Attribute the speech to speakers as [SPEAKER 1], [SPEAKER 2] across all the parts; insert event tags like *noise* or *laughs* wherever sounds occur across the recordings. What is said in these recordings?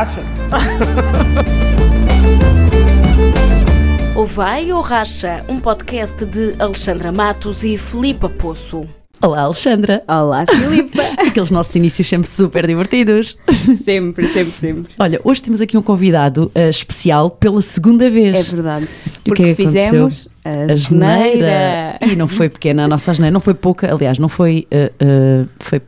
[SPEAKER 1] racha.
[SPEAKER 2] O Vai ou Racha, um podcast de Alexandra Matos e Filipa Poço.
[SPEAKER 3] Olá, Alexandra.
[SPEAKER 4] Olá, Filipa. *laughs*
[SPEAKER 3] Aqueles nossos inícios sempre super divertidos.
[SPEAKER 4] sempre, sempre, sempre.
[SPEAKER 3] Olha, hoje temos aqui um convidado uh, especial pela segunda vez.
[SPEAKER 4] É verdade.
[SPEAKER 3] E o
[SPEAKER 4] Porque
[SPEAKER 3] que é que
[SPEAKER 4] fizemos a,
[SPEAKER 3] A
[SPEAKER 4] geneira.
[SPEAKER 3] E não foi pequena a nossa asneira, não foi pouca, aliás, não foi. uh, uh, foi,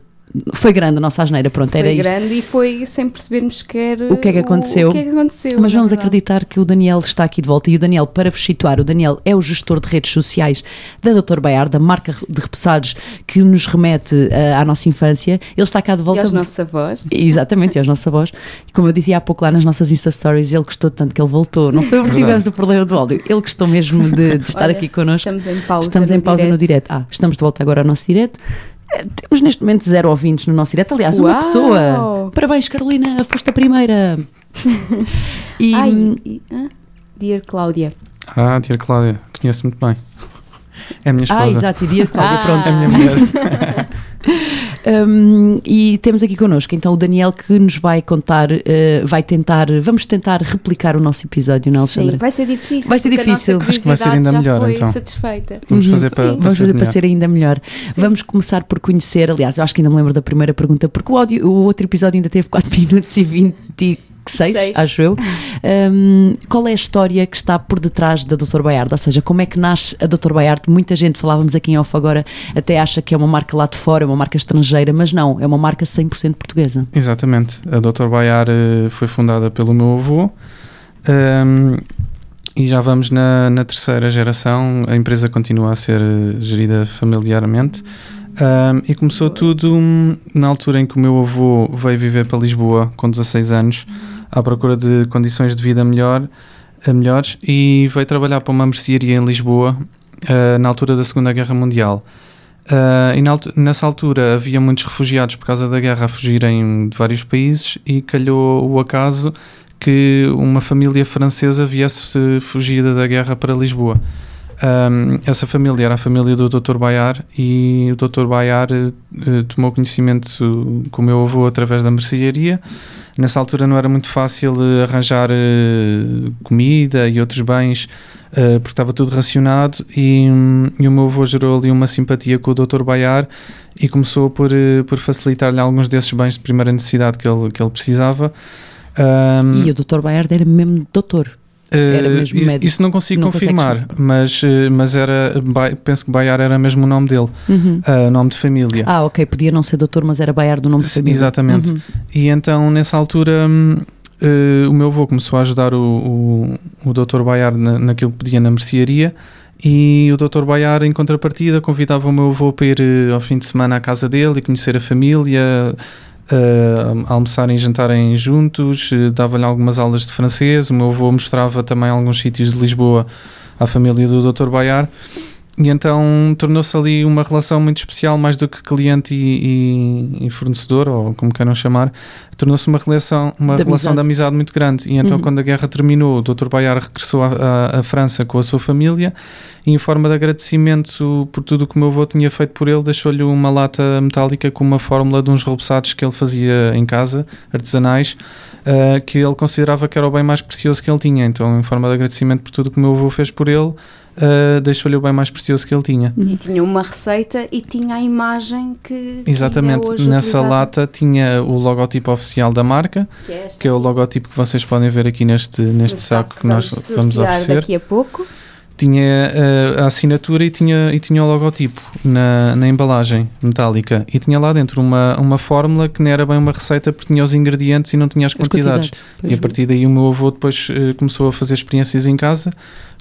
[SPEAKER 3] foi grande a nossa asneira, pronto, era
[SPEAKER 4] Foi
[SPEAKER 3] isto.
[SPEAKER 4] grande e foi sem percebermos sequer
[SPEAKER 3] O que é que aconteceu?
[SPEAKER 4] O, que é que aconteceu
[SPEAKER 3] Mas vamos
[SPEAKER 4] verdade.
[SPEAKER 3] acreditar que o Daniel está aqui de volta. E o Daniel, para vos situar, o Daniel é o gestor de redes sociais da Dr. Baiar, da marca de repousados que nos remete uh, à nossa infância. Ele está cá de
[SPEAKER 4] E
[SPEAKER 3] volta.
[SPEAKER 4] aos nossos avós.
[SPEAKER 3] Exatamente, e aos nossos avós. E como eu dizia há pouco lá nas nossas Insta Stories, ele gostou tanto que ele voltou. Não foi *laughs* porque tivemos o problema do áudio. Ele gostou mesmo de, de *laughs* estar
[SPEAKER 4] Olha,
[SPEAKER 3] aqui connosco.
[SPEAKER 4] Estamos em pausa.
[SPEAKER 3] Estamos em
[SPEAKER 4] no
[SPEAKER 3] pausa no
[SPEAKER 4] direto.
[SPEAKER 3] direto. Ah, estamos de volta agora ao nosso direto. Temos neste momento zero ouvintes no nosso direto. Aliás, uma
[SPEAKER 4] Uau!
[SPEAKER 3] pessoa. Parabéns, Carolina, foste a primeira. *laughs* e
[SPEAKER 4] Ai, e, hã? Dear Cláudia.
[SPEAKER 1] Ah, tia Cláudia, conheço muito bem. É a minha
[SPEAKER 3] Ah,
[SPEAKER 1] esposa.
[SPEAKER 3] exato, e dia *laughs* Cláudia,
[SPEAKER 4] Ah.
[SPEAKER 3] pronto.
[SPEAKER 1] É a minha mulher. *laughs* *laughs*
[SPEAKER 3] Um, e temos aqui connosco então o Daniel que nos vai contar, eh, vai tentar, vamos tentar replicar o nosso episódio, não,
[SPEAKER 4] Sim,
[SPEAKER 3] Alexandra?
[SPEAKER 4] vai ser difícil.
[SPEAKER 3] Vai ser difícil.
[SPEAKER 1] Acho que vai ser ainda melhor, então.
[SPEAKER 4] satisfeita.
[SPEAKER 1] Vamos fazer para,
[SPEAKER 4] Sim.
[SPEAKER 1] para
[SPEAKER 3] Vamos
[SPEAKER 1] ser
[SPEAKER 3] fazer para ser ainda melhor. Vamos começar por conhecer, aliás, eu acho que ainda me lembro da primeira pergunta, porque o, áudio, o outro episódio ainda teve 4 minutos e 26,
[SPEAKER 4] Seis.
[SPEAKER 3] acho eu. Um, qual é a história que está por detrás da Dr. Baiardo? Ou seja, como é que nasce a Dr. Baiardo? Muita gente, falávamos aqui em off agora, até acha que é uma marca lá de fora, é uma marca estrangeira, mas não, é uma marca 100% portuguesa.
[SPEAKER 1] Exatamente. A Dr. Baiar eh, foi fundada pelo meu avô ehm, e já vamos na, na terceira geração. A empresa continua a ser eh, gerida familiarmente. Ehm, e começou tudo hum, na altura em que o meu avô veio viver para Lisboa com 16 anos, à procura de condições de vida melhor, eh, melhores, e veio trabalhar para uma mercearia em Lisboa eh, na altura da Segunda Guerra Mundial. Uh, e na nessa altura havia muitos refugiados por causa da guerra a fugirem de vários países e calhou o acaso que uma família francesa viesse fugida da guerra para Lisboa. Um, essa família era a família do Dr. Bayar e o Dr. Bayar eh, tomou conhecimento com o meu avô através da mercearia. Nessa altura não era muito fácil eh, arranjar eh, comida e outros bens eh, porque estava tudo racionado e, hum, e o meu avô gerou ali uma simpatia com o Dr. Bayar e começou por, por facilitar-lhe alguns desses bens de primeira necessidade que ele, que ele precisava. Um,
[SPEAKER 3] E o Dr. Baiardo era mesmo doutor. Era
[SPEAKER 1] eh,
[SPEAKER 3] mesmo
[SPEAKER 1] isso,
[SPEAKER 3] médico.
[SPEAKER 1] isso não consigo
[SPEAKER 3] Não
[SPEAKER 1] confirmar, mas, eh, mas era, penso que Bayar era mesmo o nome dele,
[SPEAKER 3] Uhum.
[SPEAKER 1] eh, nome de família.
[SPEAKER 3] Ah, ok, podia não ser doutor, mas era Baiardo o nome de família.
[SPEAKER 1] exatamente.
[SPEAKER 3] Uhum.
[SPEAKER 1] E então, nessa altura, eh, o meu avô começou a ajudar o, o, o Dr. Bayar na, naquilo que podia na mercearia. E o Dr. Bayar, em contrapartida, convidava o meu avô para ir ao fim de semana à casa dele e conhecer a família, eh, almoçarem e jantarem juntos, eh, dava-lhe algumas aulas de francês. O meu avô mostrava também alguns sítios de Lisboa à família do Dr. Bayar. E então tornou-se ali uma relação muito especial, mais do que cliente e, e- e fornecedor, ou como queiram chamar, tornou-se uma relação, uma
[SPEAKER 3] De
[SPEAKER 1] relação
[SPEAKER 3] amizade.
[SPEAKER 1] de amizade muito grande. E então,
[SPEAKER 3] Uhum.
[SPEAKER 1] quando a guerra terminou, o Dr. Bayar regressou à, França com a sua família e, em forma de agradecimento por tudo o que o meu avô tinha feito por ele, deixou-lhe uma lata metálica com uma fórmula de uns repousados que ele fazia em casa, artesanais. ah, que ele considerava que era o bem mais precioso que ele tinha, então, em forma de agradecimento por tudo o que o meu avô fez por ele, ah, deixou-lhe o bem mais precioso que ele tinha.
[SPEAKER 4] E tinha uma receita e tinha a imagem que. que
[SPEAKER 1] Exatamente,
[SPEAKER 4] é hoje
[SPEAKER 1] nessa
[SPEAKER 4] utilizada,
[SPEAKER 1] lata tinha o logotipo oficial da marca,
[SPEAKER 4] Que é,
[SPEAKER 1] que é o logotipo que vocês podem ver aqui neste, neste
[SPEAKER 4] No
[SPEAKER 1] saco que nós vamos oferecer.
[SPEAKER 4] daqui a pouco.
[SPEAKER 1] Tinha eh, a assinatura e tinha, e tinha o logotipo na, na embalagem metálica. E tinha lá dentro uma, uma fórmula que não era bem uma receita porque tinha os ingredientes e não tinha as
[SPEAKER 3] As
[SPEAKER 1] quantidades.
[SPEAKER 3] Pois
[SPEAKER 1] E a partir daí o meu avô depois eh, começou a fazer experiências em casa,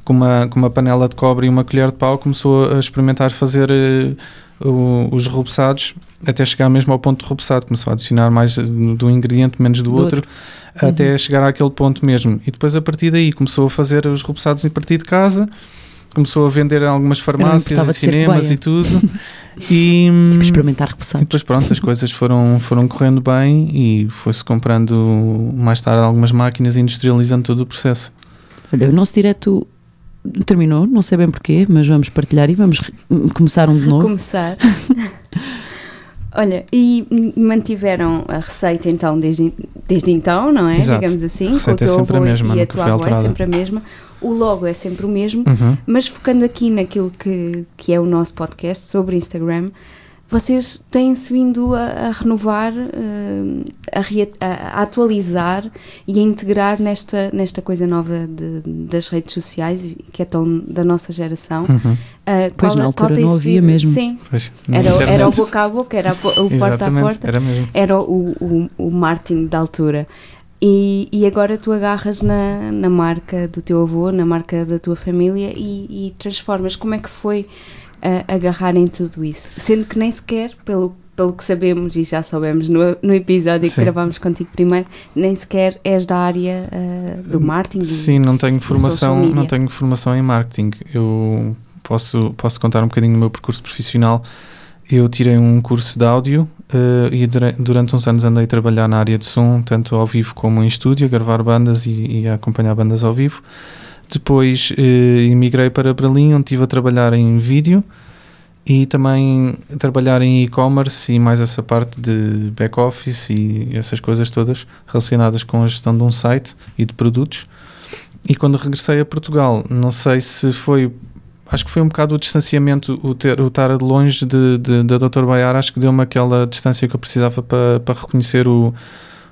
[SPEAKER 1] com uma, com uma panela de cobre e uma colher de pau, começou a experimentar fazer o- os repousados até chegar mesmo ao ponto de repousado. Começou a adicionar mais eh, do ingrediente, menos do,
[SPEAKER 3] Do
[SPEAKER 1] outro, até chegar àquele ponto mesmo. E depois a partir daí começou a fazer os repousados em partir de casa, começou a vender em algumas farmácias e cinemas e tudo. *laughs* e,
[SPEAKER 3] Tipo, experimentar
[SPEAKER 1] e
[SPEAKER 3] repousado.
[SPEAKER 1] depois pronto, as coisas foram, foram correndo bem e foi-se comprando mais tarde algumas máquinas e industrializando todo o processo.
[SPEAKER 3] Olha, o nosso direto terminou, não sei bem porquê, mas vamos partilhar e vamos começar um de novo.
[SPEAKER 4] Começar. *laughs* Olha, e mantiveram a receita então desde, desde então, não é?
[SPEAKER 1] Exato.
[SPEAKER 4] Digamos assim,
[SPEAKER 1] A
[SPEAKER 4] com o
[SPEAKER 1] receita é
[SPEAKER 4] teu
[SPEAKER 1] sempre a
[SPEAKER 4] avô
[SPEAKER 1] mesma,
[SPEAKER 4] e a tua avó é sempre a mesma. O logo é sempre o mesmo,
[SPEAKER 1] Uhum.
[SPEAKER 4] mas focando aqui naquilo que, que é o nosso podcast sobre Instagram, vocês têm-se vindo a, a renovar, eh, a, a- a atualizar e a integrar nesta, nesta coisa nova de- das redes sociais, que é tão da nossa geração.
[SPEAKER 1] Uhum.
[SPEAKER 4] Eh,
[SPEAKER 3] Pois, na altura não havia
[SPEAKER 4] sido-
[SPEAKER 3] mesmo.
[SPEAKER 4] Sim,
[SPEAKER 1] Pois,
[SPEAKER 4] era, o- era o boca a boca, era o porta a porta
[SPEAKER 1] era mesmo.
[SPEAKER 4] era o, o, o marketing da altura. E, e agora tu agarras na, na marca do teu avô, na marca da tua família e, e transformas. Como é que foi ah, agarrar em tudo isso? Sendo que nem sequer, pelo, pelo que sabemos e já soubemos no, no episódio que
[SPEAKER 1] Sim.
[SPEAKER 4] gravámos contigo primeiro, nem sequer és da área ah, do marketing. do-
[SPEAKER 1] Sim, não tenho formação, não tenho formação em marketing. Eu posso, posso contar um bocadinho do meu percurso profissional. Eu tirei um curso de áudio eh, e dura- durante uns anos andei a trabalhar na área de som, tanto ao vivo como em estúdio, a gravar bandas e, e a acompanhar bandas ao vivo. Depois eh, emigrei para Berlim, onde estive a trabalhar em vídeo e também trabalhar em e-commerce e mais essa parte de back-office e essas coisas todas relacionadas com a gestão de um site e de produtos. E quando regressei a Portugal, não sei se foi. Acho que foi um bocado o distanciamento, o, ter, o estar longe de, de, da Dr. Baiar, acho que deu-me aquela distância que eu precisava para, para reconhecer o,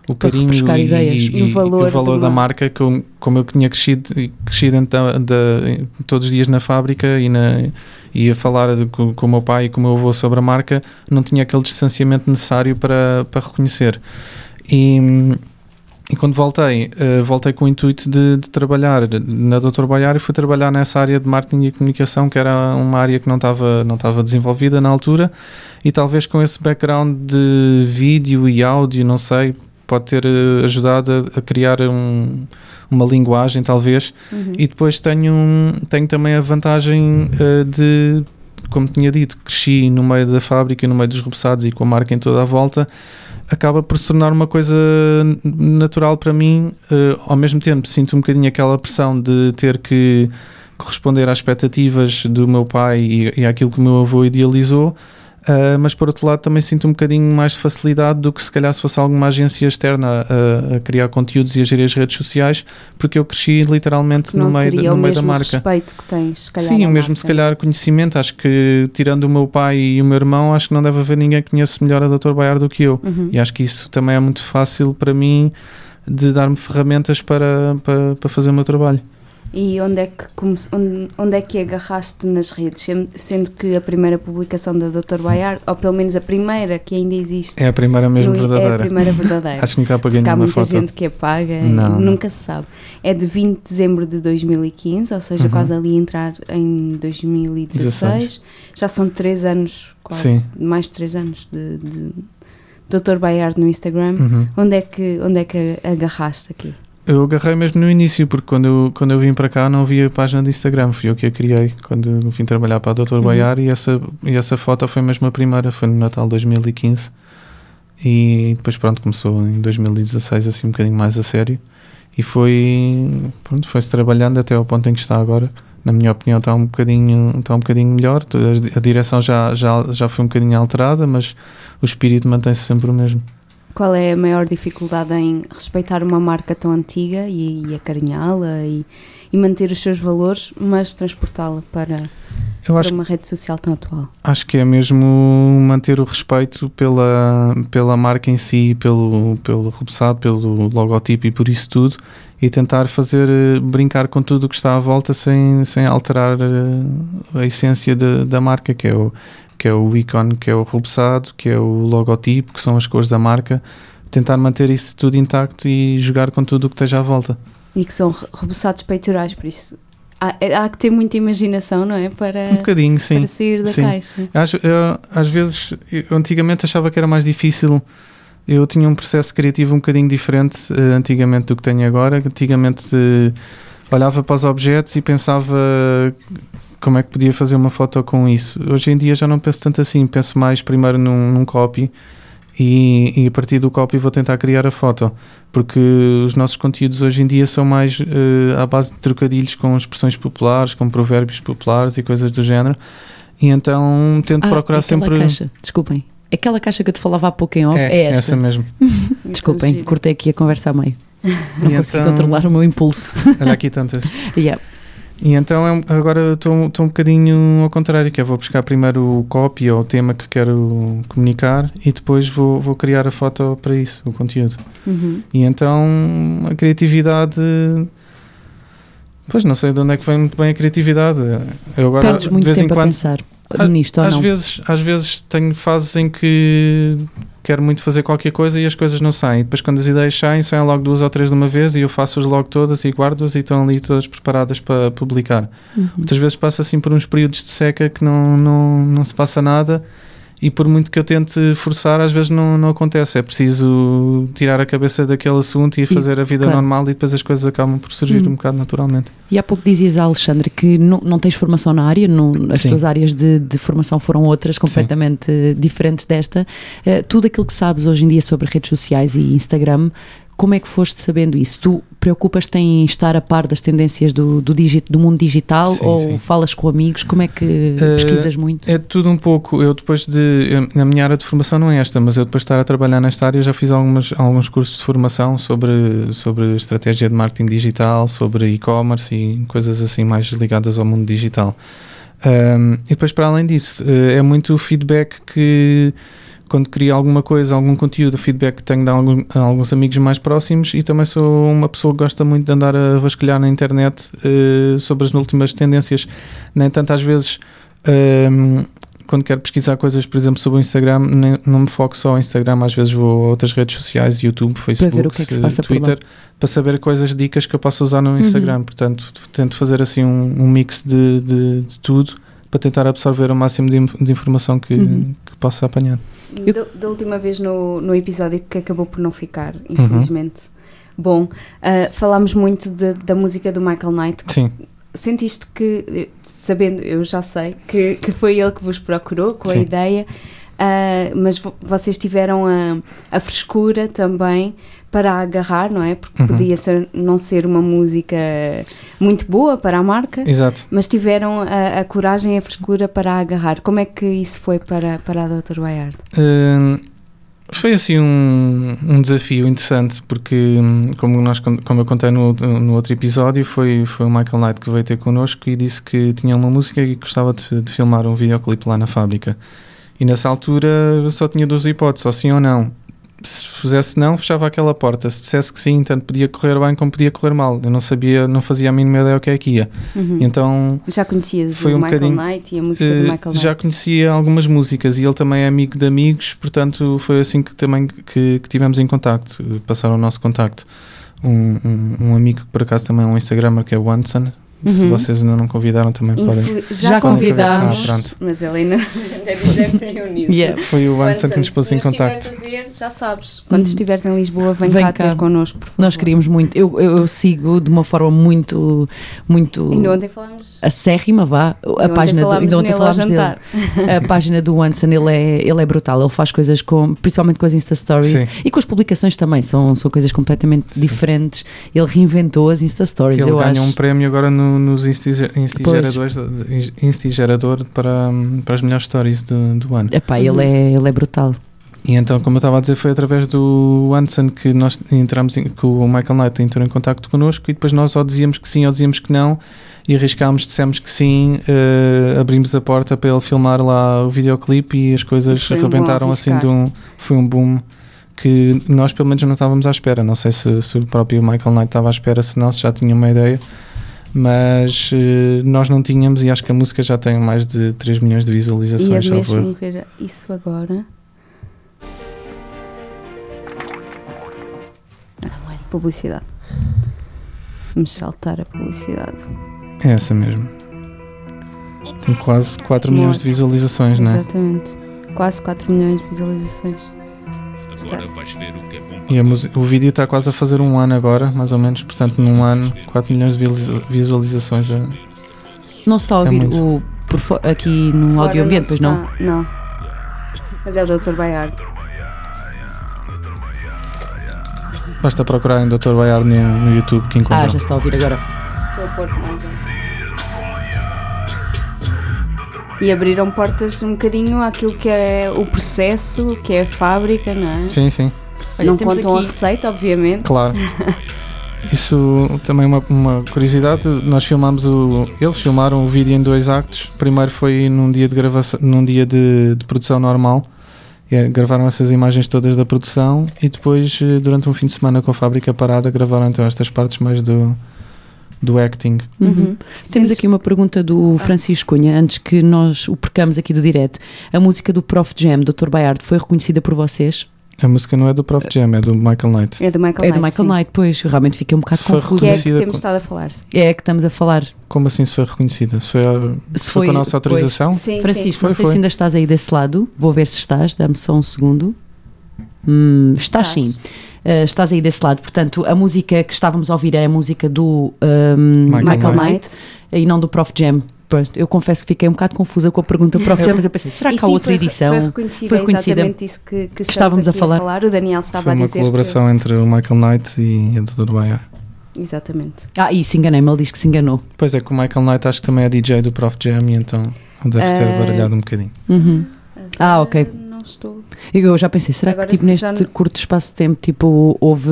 [SPEAKER 1] o carinho e,
[SPEAKER 3] ideias.
[SPEAKER 1] e-
[SPEAKER 4] E o valor
[SPEAKER 1] e o valor da marca, que eu- como eu tinha crescido, crescido da- todos os dias na fábrica e, na, e a falar de- com, com o meu pai e com o meu avô sobre a marca, não tinha aquele distanciamento necessário para, para reconhecer. E, e quando voltei, eh, voltei com o intuito de, de trabalhar na Dr. Baiar e fui trabalhar nessa área de marketing e comunicação, que era uma área que não estava não estava desenvolvida na altura, e talvez com esse background de vídeo e áudio, não sei, pode ter eh, ajudado a, a criar um- uma linguagem, talvez.
[SPEAKER 4] Uhum.
[SPEAKER 1] E depois tenho, um- tenho também a vantagem eh, de, como tinha dito, cresci no meio da fábrica, no meio dos repousados e com a marca em toda a volta, acaba por se tornar uma coisa natural para mim. eh, ao mesmo tempo, sinto um bocadinho aquela pressão de ter que corresponder às expectativas do meu pai e, e àquilo que o meu avô idealizou. Uh, mas por outro lado também sinto um bocadinho mais de facilidade do que se calhar se fosse alguma agência externa a, a criar conteúdos e a gerir as redes sociais, porque eu cresci literalmente no meio, da- no meio da
[SPEAKER 4] mesmo
[SPEAKER 1] marca.
[SPEAKER 4] respeito que tens, se calhar.
[SPEAKER 1] Sim, o mesmo se
[SPEAKER 4] marca.
[SPEAKER 1] calhar conhecimento. Acho que tirando o meu pai e o meu irmão, acho que não deve haver ninguém que conheça melhor a Dr. Baiar do que eu.
[SPEAKER 4] Uhum.
[SPEAKER 1] E acho que isso também é muito fácil para mim de dar-me ferramentas para, para, para fazer o meu trabalho.
[SPEAKER 4] E onde é que onde, é que agarraste nas redes? Sendo- que a primeira publicação da Dr. Baiar, ou pelo menos a primeira que ainda existe,
[SPEAKER 1] É a primeira mesmo
[SPEAKER 4] no- é a
[SPEAKER 1] verdadeira.
[SPEAKER 4] primeira verdadeira. *laughs*
[SPEAKER 1] Acho que nunca apaguei
[SPEAKER 4] Porque há
[SPEAKER 1] nenhuma
[SPEAKER 4] muita
[SPEAKER 1] foto.
[SPEAKER 4] gente que apaga,
[SPEAKER 1] Não, não.
[SPEAKER 4] nunca se sabe. É de 20 de dezembro de 2015, ou seja,
[SPEAKER 1] Uhum.
[SPEAKER 4] quase ali a entrar em 2016. Já são 3 anos, quase,
[SPEAKER 1] Sim.
[SPEAKER 4] mais de 3 anos de, de Dr. Baiar no Instagram.
[SPEAKER 1] Uhum.
[SPEAKER 4] Onde, é que, onde é que agarraste aqui?
[SPEAKER 1] Eu agarrei mesmo no início, porque quando eu, quando eu vim para cá não havia página de Instagram, fui eu que a criei quando vim trabalhar para a Dr.
[SPEAKER 4] Uhum.
[SPEAKER 1] Baiar e essa, e essa foto foi mesmo a primeira, foi no Natal de 2015 e depois pronto, começou em 2016 assim um bocadinho mais a sério e foi, pronto, foi-se trabalhando até ao ponto em que está agora. Na minha opinião está um bocadinho, está um bocadinho melhor, a, a direção já, já, já foi um bocadinho alterada, mas o espírito mantém-se sempre o mesmo.
[SPEAKER 4] Qual é a maior dificuldade em respeitar uma marca tão antiga e, e acarinhá-la e, e manter os seus valores, mas transportá-la para, para uma rede social tão atual?
[SPEAKER 1] Acho que é mesmo manter o respeito pela, pela marca em si, pelo, pelo rebuçado, pelo logotipo e por isso tudo, e tentar fazer eh, brincar com tudo o que está à volta sem, sem alterar eh, a essência da, da marca, que é o que é o ícone, que é o rebuçado, que é o logotipo, que são as cores da marca. Tentar manter isso tudo intacto e jogar com tudo o que esteja à volta.
[SPEAKER 4] E que são re- reboçados peitorais, por isso há, há que ter muita imaginação, não é? Para,
[SPEAKER 1] Um bocadinho, sim.
[SPEAKER 4] para sair da
[SPEAKER 1] sim.
[SPEAKER 4] caixa.
[SPEAKER 1] Às, eu, às vezes, eu antigamente achava que era mais difícil. Eu tinha um processo criativo um bocadinho diferente eh, antigamente do que tenho agora. Antigamente eh, olhava para os objetos e pensava como é que podia fazer uma foto com isso. Hoje em dia já não penso tanto assim. Penso mais primeiro num, num copy e, e a partir do copy vou tentar criar a foto. Porque os nossos conteúdos hoje em dia são mais eh, à base de trocadilhos com expressões populares, com provérbios populares e coisas do género. E então tento
[SPEAKER 3] Ah,
[SPEAKER 1] procurar
[SPEAKER 3] aquela
[SPEAKER 1] sempre.
[SPEAKER 3] caixa. Desculpem. Aquela caixa que eu te falava há pouco em off é,
[SPEAKER 1] é
[SPEAKER 3] esta.
[SPEAKER 1] essa mesmo. *laughs*
[SPEAKER 3] Desculpem, cortei aqui a conversa a meio. *laughs* Não
[SPEAKER 1] E
[SPEAKER 3] consegui
[SPEAKER 1] então-
[SPEAKER 3] controlar o meu impulso.
[SPEAKER 1] Olha aqui tantas. *laughs*
[SPEAKER 3] Yeah.
[SPEAKER 1] E então é agora estou estou um bocadinho ao contrário, que é vou buscar primeiro o copy ou o tema que quero comunicar e depois vou, vou criar a foto para isso, o conteúdo.
[SPEAKER 4] Uhum.
[SPEAKER 1] E então a criatividade. Pois não sei de onde é que vem muito bem a criatividade. Eu agora,
[SPEAKER 3] Perdes muito
[SPEAKER 1] de vez em
[SPEAKER 3] tempo a
[SPEAKER 1] quando,
[SPEAKER 3] pensar nisto ou
[SPEAKER 1] às
[SPEAKER 3] não?
[SPEAKER 1] vezes, às vezes tenho fases em que quero muito fazer qualquer coisa e as coisas não saem. Depois, quando as ideias saem, saem logo duas ou três de uma vez e eu faço-as logo todas e guardo-as e estão ali todas preparadas para publicar.
[SPEAKER 3] Uhum.
[SPEAKER 1] Muitas vezes passa assim por uns períodos de seca que não, não, não se passa nada e por muito que eu tente forçar, às vezes não, não acontece. É preciso tirar a cabeça daquele assunto e fazer a vida
[SPEAKER 3] claro.
[SPEAKER 1] normal e depois as coisas acabam por surgir
[SPEAKER 3] Hum.
[SPEAKER 1] um bocado naturalmente.
[SPEAKER 3] E há pouco dizias Alexandre que não, não tens formação na área, não, as
[SPEAKER 1] Sim.
[SPEAKER 3] tuas áreas de, de formação foram outras, completamente eh, diferentes desta. Eh, tudo aquilo que sabes hoje em dia sobre redes sociais e Instagram, como é que foste sabendo isso? Tu preocupas-te em estar a par das tendências do, do, digi- do mundo digital
[SPEAKER 1] Sim,
[SPEAKER 3] ou
[SPEAKER 1] sim.
[SPEAKER 3] falas com amigos? Como é que
[SPEAKER 1] Eh,
[SPEAKER 3] pesquisas muito?
[SPEAKER 1] É tudo um pouco. Eu depois de. na minha área de formação não é esta, mas eu depois de estar a trabalhar nesta área já fiz algumas, alguns cursos de formação sobre, sobre estratégia de marketing digital, sobre e-commerce e coisas assim mais ligadas ao mundo digital. Um, e depois, para além disso, eh, é muito o feedback que. Quando crio alguma coisa, algum conteúdo, feedback que tenho de algum- alguns amigos mais próximos e também sou uma pessoa que gosta muito de andar a vasculhar na internet eh, sobre as últimas tendências. Nem tanto às vezes Ahm, quando quero pesquisar coisas, por exemplo, sobre o Instagram, nem- não me foco só ao Instagram, às vezes vou a outras redes sociais, YouTube, Facebook,
[SPEAKER 3] que é que.
[SPEAKER 1] Twitter, para saber coisas, dicas que eu posso usar no Instagram.
[SPEAKER 3] Uhum.
[SPEAKER 1] Portanto, tento fazer assim um, um mix de, de- de tudo para tentar absorver o máximo de, de informação que,
[SPEAKER 3] Uhum.
[SPEAKER 1] que possa apanhar.
[SPEAKER 3] Eu-
[SPEAKER 4] Da, da última vez no, no episódio que acabou por não ficar,
[SPEAKER 1] Uhum.
[SPEAKER 4] infelizmente. Bom, ah, falámos muito de- da música do Michael Knight.
[SPEAKER 1] Sim,
[SPEAKER 4] Sentiste que, eh, sabendo, eu já sei, que, que foi ele que vos procurou com a
[SPEAKER 1] Sim.
[SPEAKER 4] ideia, ah, mas vo- vocês tiveram a, a frescura também para agarrar, não é? Porque
[SPEAKER 1] Uhum.
[SPEAKER 4] podia ser, não ser uma música muito boa para a marca,
[SPEAKER 1] exato.
[SPEAKER 4] mas tiveram a, a coragem e a frescura para agarrar. Como é que isso foi para, para a Dr. Bayard?
[SPEAKER 1] Hum, foi assim um, um desafio interessante porque hum, como, nós, como eu contei no, no outro episódio foi, foi o Michael Knight que veio ter connosco e disse que tinha uma música e gostava de, de filmar um videoclipe lá na fábrica e nessa altura eu só tinha duas hipóteses, ou sim ou não se fizesse não, fechava aquela porta se dissesse que sim, tanto podia correr bem como podia correr mal, eu não sabia, não fazia a mínima ideia o que é que ia
[SPEAKER 4] Uhum.
[SPEAKER 1] então
[SPEAKER 4] Já conhecias
[SPEAKER 1] Foi
[SPEAKER 4] o
[SPEAKER 1] um
[SPEAKER 4] Michael Knight e a música do Michael
[SPEAKER 1] já
[SPEAKER 4] Knight?
[SPEAKER 1] conhecia algumas músicas e ele também é amigo de amigos, portanto foi assim que também que, que tivemos em contacto, eh, passaram o nosso contacto. Um, um, um amigo que por acaso também é um Instagramer que é o Anson. Se
[SPEAKER 4] Uhum.
[SPEAKER 1] vocês ainda não convidaram também podem.
[SPEAKER 3] Já
[SPEAKER 4] Já
[SPEAKER 3] convidámos.
[SPEAKER 1] Ah, pronto.
[SPEAKER 4] mas ele ainda *laughs* deve ter reunido.
[SPEAKER 3] Yeah.
[SPEAKER 1] Foi o Anson que nos pôs
[SPEAKER 4] se
[SPEAKER 1] em contacto.
[SPEAKER 4] a ver, já sabes. Quando
[SPEAKER 3] Hum.
[SPEAKER 4] estiveres em Lisboa, vem,
[SPEAKER 3] Vem
[SPEAKER 4] cá,
[SPEAKER 3] cá.
[SPEAKER 4] ter connosco, por favor.
[SPEAKER 3] Nós queríamos muito. Eu, eu, eu sigo de uma forma muito, muito
[SPEAKER 4] Ainda ontem falámos.
[SPEAKER 3] acérrima, vá. A página do, ainda ontem falámos dele. A *laughs* página do Anson, ele é, ele é brutal. Ele faz coisas com, principalmente com as Insta Stories
[SPEAKER 1] Sim.
[SPEAKER 3] e com as publicações também. São, são coisas completamente
[SPEAKER 1] Sim.
[SPEAKER 3] diferentes. Ele reinventou as Insta Stories.
[SPEAKER 1] Ele
[SPEAKER 3] eu
[SPEAKER 1] ganha
[SPEAKER 3] acho.
[SPEAKER 1] um prémio agora no, nos Insti- Instigeradores, Instigerador para, para as melhores stories do, do ano.
[SPEAKER 3] Epá, ele, é, ele é brutal.
[SPEAKER 1] E então, como eu estava a dizer, foi através do Anson que nós entramos, em, que o Michael Knight entrou em contacto connosco e depois nós ou dizíamos que sim ou dizíamos que não e arriscámos, dissemos que sim, eh, abrimos a porta para ele filmar lá o videoclipe e as coisas
[SPEAKER 4] Foi um
[SPEAKER 1] arrebentaram assim de um, foi um boom que nós pelo menos não estávamos à espera, não sei se, se o próprio Michael Knight estava à espera, se não, se já tinha uma ideia mas eh, nós não tínhamos e acho que a música já tem mais de 3 milhões de visualizações, salvo
[SPEAKER 4] mesmo
[SPEAKER 1] erro.
[SPEAKER 4] ir ver isso agora. Não é publicidade. Vamos saltar a publicidade.
[SPEAKER 1] É essa mesmo. Tem quase 4 milhões de visualizações, não é?
[SPEAKER 4] Exatamente. Quase 4 milhões de visualizações.
[SPEAKER 5] Agora vais ver o que é bom
[SPEAKER 1] E a musi- o vídeo está quase a fazer um ano agora, mais ou menos. Portanto, num ano, 4 milhões de visualiza- visualizações. É,
[SPEAKER 3] Não se está a
[SPEAKER 1] É
[SPEAKER 3] ouvir
[SPEAKER 1] muito.
[SPEAKER 3] o, aqui no
[SPEAKER 4] Fora
[SPEAKER 3] audio ambiente, pois não?
[SPEAKER 4] Não. Mas é o Dr. Bayard.
[SPEAKER 1] Basta procurarem Dr. Bayard no, no YouTube que
[SPEAKER 3] Ah,
[SPEAKER 1] encontram.
[SPEAKER 3] já se está a ouvir agora.
[SPEAKER 4] Estou a pôr mais um. E abriram portas um bocadinho àquilo que é o processo, que é a fábrica, não é?
[SPEAKER 1] Sim, sim,
[SPEAKER 3] Olha,
[SPEAKER 4] não
[SPEAKER 3] temos
[SPEAKER 4] contam
[SPEAKER 3] aqui-
[SPEAKER 4] a receita, obviamente.
[SPEAKER 1] claro. *laughs* Isso também é uma, uma curiosidade. Nós filmámos o. Eles filmaram o vídeo em dois actos. Primeiro foi num dia de gravação, num dia de, de produção normal. E, eh, gravaram essas imagens todas da produção e depois, eh, durante um fim de semana com a fábrica parada, gravaram então estas partes mais do, do acting.
[SPEAKER 3] Uhum. Temos
[SPEAKER 4] Sentes-
[SPEAKER 3] aqui uma pergunta do Francisco Cunha, antes que nós o percamos aqui do direto. A música do Prof Jam, Dr. Bayard, foi reconhecida por vocês?
[SPEAKER 1] A música não é do Prof Jam, é do Michael Knight.
[SPEAKER 4] É do Michael
[SPEAKER 3] é do
[SPEAKER 4] Knight,
[SPEAKER 3] Michael
[SPEAKER 4] sim.
[SPEAKER 3] Knight, pois. Realmente fiquei um bocado
[SPEAKER 1] foi.
[SPEAKER 4] Que é que temos estado a falar. sim.
[SPEAKER 3] É que estamos a falar.
[SPEAKER 1] Como assim se foi reconhecida? Se foi, a- se
[SPEAKER 3] Se
[SPEAKER 1] foi com a
[SPEAKER 3] foi-
[SPEAKER 1] nossa autorização?
[SPEAKER 4] Sim,
[SPEAKER 3] Francisco,
[SPEAKER 1] Foi,
[SPEAKER 3] não sei
[SPEAKER 1] foi.
[SPEAKER 3] se ainda estás aí desse lado. Vou ver se estás. Dá-me só um segundo. Hum, estás,
[SPEAKER 4] Estás.
[SPEAKER 3] sim. Uh, estás aí desse lado. Portanto, a música que estávamos a ouvir é a música do um,
[SPEAKER 1] Michael
[SPEAKER 3] Michael,
[SPEAKER 1] Knight.
[SPEAKER 3] Knight e não do Prof Jam. Eu confesso que fiquei um bocado confusa com a pergunta Prof Jam, mas eu pensei, será
[SPEAKER 4] E
[SPEAKER 3] que há outra
[SPEAKER 4] foi,
[SPEAKER 3] edição?
[SPEAKER 4] Foi reconhecida,
[SPEAKER 3] Foi
[SPEAKER 4] é
[SPEAKER 3] reconhecida.
[SPEAKER 4] exatamente isso que, que,
[SPEAKER 3] estávamos
[SPEAKER 4] estamos
[SPEAKER 3] a
[SPEAKER 4] aqui
[SPEAKER 3] falar.
[SPEAKER 4] O Daniel estava
[SPEAKER 1] Foi
[SPEAKER 4] a
[SPEAKER 1] uma
[SPEAKER 4] dizer.
[SPEAKER 1] colaboração entre o Michael Knight e a. Bayer.
[SPEAKER 4] Que... Exatamente.
[SPEAKER 3] Ah, isso enganei-me, ele diz que se enganou.
[SPEAKER 1] Pois é, que o Michael Knight acho que também é DJ do Prof Jam e então deve ter
[SPEAKER 4] Eh,
[SPEAKER 1] baralhado um bocadinho.
[SPEAKER 3] Uhum. Ah, ok.
[SPEAKER 4] Não estou.
[SPEAKER 3] Eu já pensei, será
[SPEAKER 4] Agora
[SPEAKER 3] que tipo, neste
[SPEAKER 4] não-
[SPEAKER 3] curto espaço de tempo tipo, houve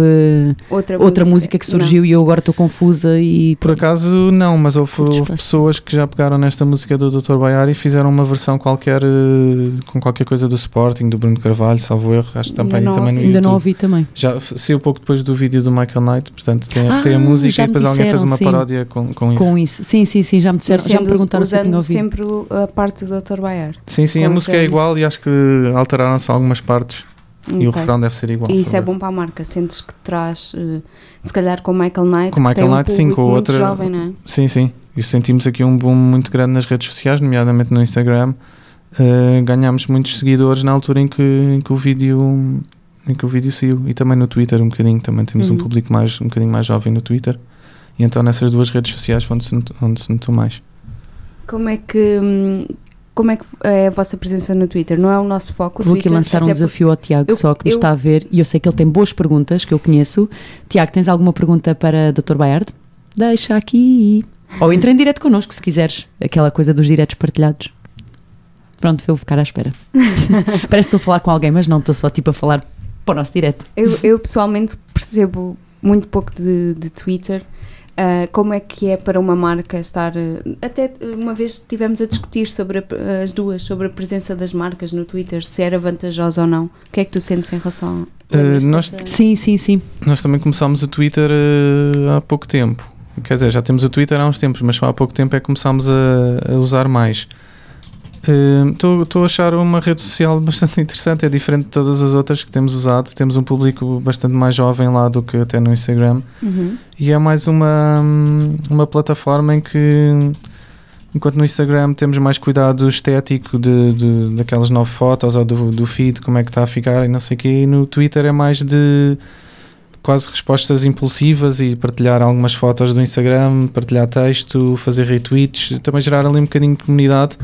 [SPEAKER 4] Outra,
[SPEAKER 3] outra música que surgiu e eu agora estou confusa e
[SPEAKER 1] Por acaso não, mas houve, houve pessoas que já pegaram nesta música do Dr. Bayar e fizeram uma versão qualquer eh, com qualquer coisa do Sporting, do Bruno Carvalho, salvo erro, acho que também,
[SPEAKER 4] não
[SPEAKER 1] também no
[SPEAKER 3] ainda
[SPEAKER 1] YouTube.
[SPEAKER 3] não ouvi também.
[SPEAKER 1] Já saiu pouco depois do vídeo do Michael Knight, portanto tem,
[SPEAKER 3] Ah,
[SPEAKER 1] tem a música e depois alguém fez
[SPEAKER 3] disseram,
[SPEAKER 1] uma
[SPEAKER 3] sim.
[SPEAKER 1] paródia com, com isso.
[SPEAKER 3] Com isso. Sim, sim, sim, já me disseram, já me perguntaram se eu tinha
[SPEAKER 4] usando
[SPEAKER 3] ouvido.
[SPEAKER 4] sempre a parte do Dr. Bayar.
[SPEAKER 1] Sim, sim, a música é igual e acho que alteraram só algumas partes e o refrão deve ser igual.
[SPEAKER 4] E isso é bom para a marca. Sentes que traz, eh, se calhar com o Michael Knight,
[SPEAKER 1] Com Michael
[SPEAKER 4] tem um
[SPEAKER 1] Knight, sim, com outra-
[SPEAKER 4] jovem, não é?
[SPEAKER 1] Sim, sim. E sentimos aqui um boom muito grande nas redes sociais, nomeadamente no Instagram. Uh, ganhámos muitos seguidores na altura em que, em que o vídeo em que o vídeo saiu e também no Twitter um bocadinho também temos um
[SPEAKER 4] Uhum.
[SPEAKER 1] público mais um bocadinho mais jovem no Twitter e então nessas duas redes sociais foi onde se notou, onde se notou mais
[SPEAKER 4] Como é que hum, como é que é a vossa presença no Twitter? Não é o nosso foco?
[SPEAKER 3] Vou aqui
[SPEAKER 4] Twitter,
[SPEAKER 3] lançar um desafio ao Tiago,
[SPEAKER 4] eu-
[SPEAKER 3] só que nos
[SPEAKER 4] eu-
[SPEAKER 3] está a ver, e eu sei que ele tem boas perguntas, que eu conheço. Tiago, tens alguma pergunta para Dr. Bayard? Deixa aqui. Ou entra em direto connosco, se quiseres. Aquela coisa dos diretos partilhados. Pronto, vou ficar à espera. *laughs* Parece que estou a falar com alguém, mas não, estou só tipo a falar para o nosso direto.
[SPEAKER 4] Eu, eu pessoalmente percebo muito pouco de, de Twitter. Ah, como é que é para uma marca estar. ah, até uma vez estivemos a discutir sobre a- as duas, sobre a presença das marcas no Twitter, se era vantajosa ou não. O que é que tu sentes em relação a. Lembras-te
[SPEAKER 1] nós-
[SPEAKER 3] Sim, sim, sim.
[SPEAKER 1] nós também começámos o Twitter uh, há pouco tempo quer dizer, já temos o Twitter há uns tempos mas só há pouco tempo é que começámos a, a usar mais Estou a achar uma rede social *laughs* bastante interessante, é diferente de todas as outras que temos usado. Temos um público bastante mais jovem lá do que até no Instagram.
[SPEAKER 4] Uhum.
[SPEAKER 1] E é mais uma, uma plataforma em que, enquanto no Instagram temos mais cuidado estético de, de, daquelas nove fotos ou do, do feed, como é que está a ficar e não sei o quê, e no Twitter é mais de quase respostas impulsivas e partilhar algumas fotos do Instagram, partilhar texto, fazer retweets, também gerar ali um bocadinho de comunidade.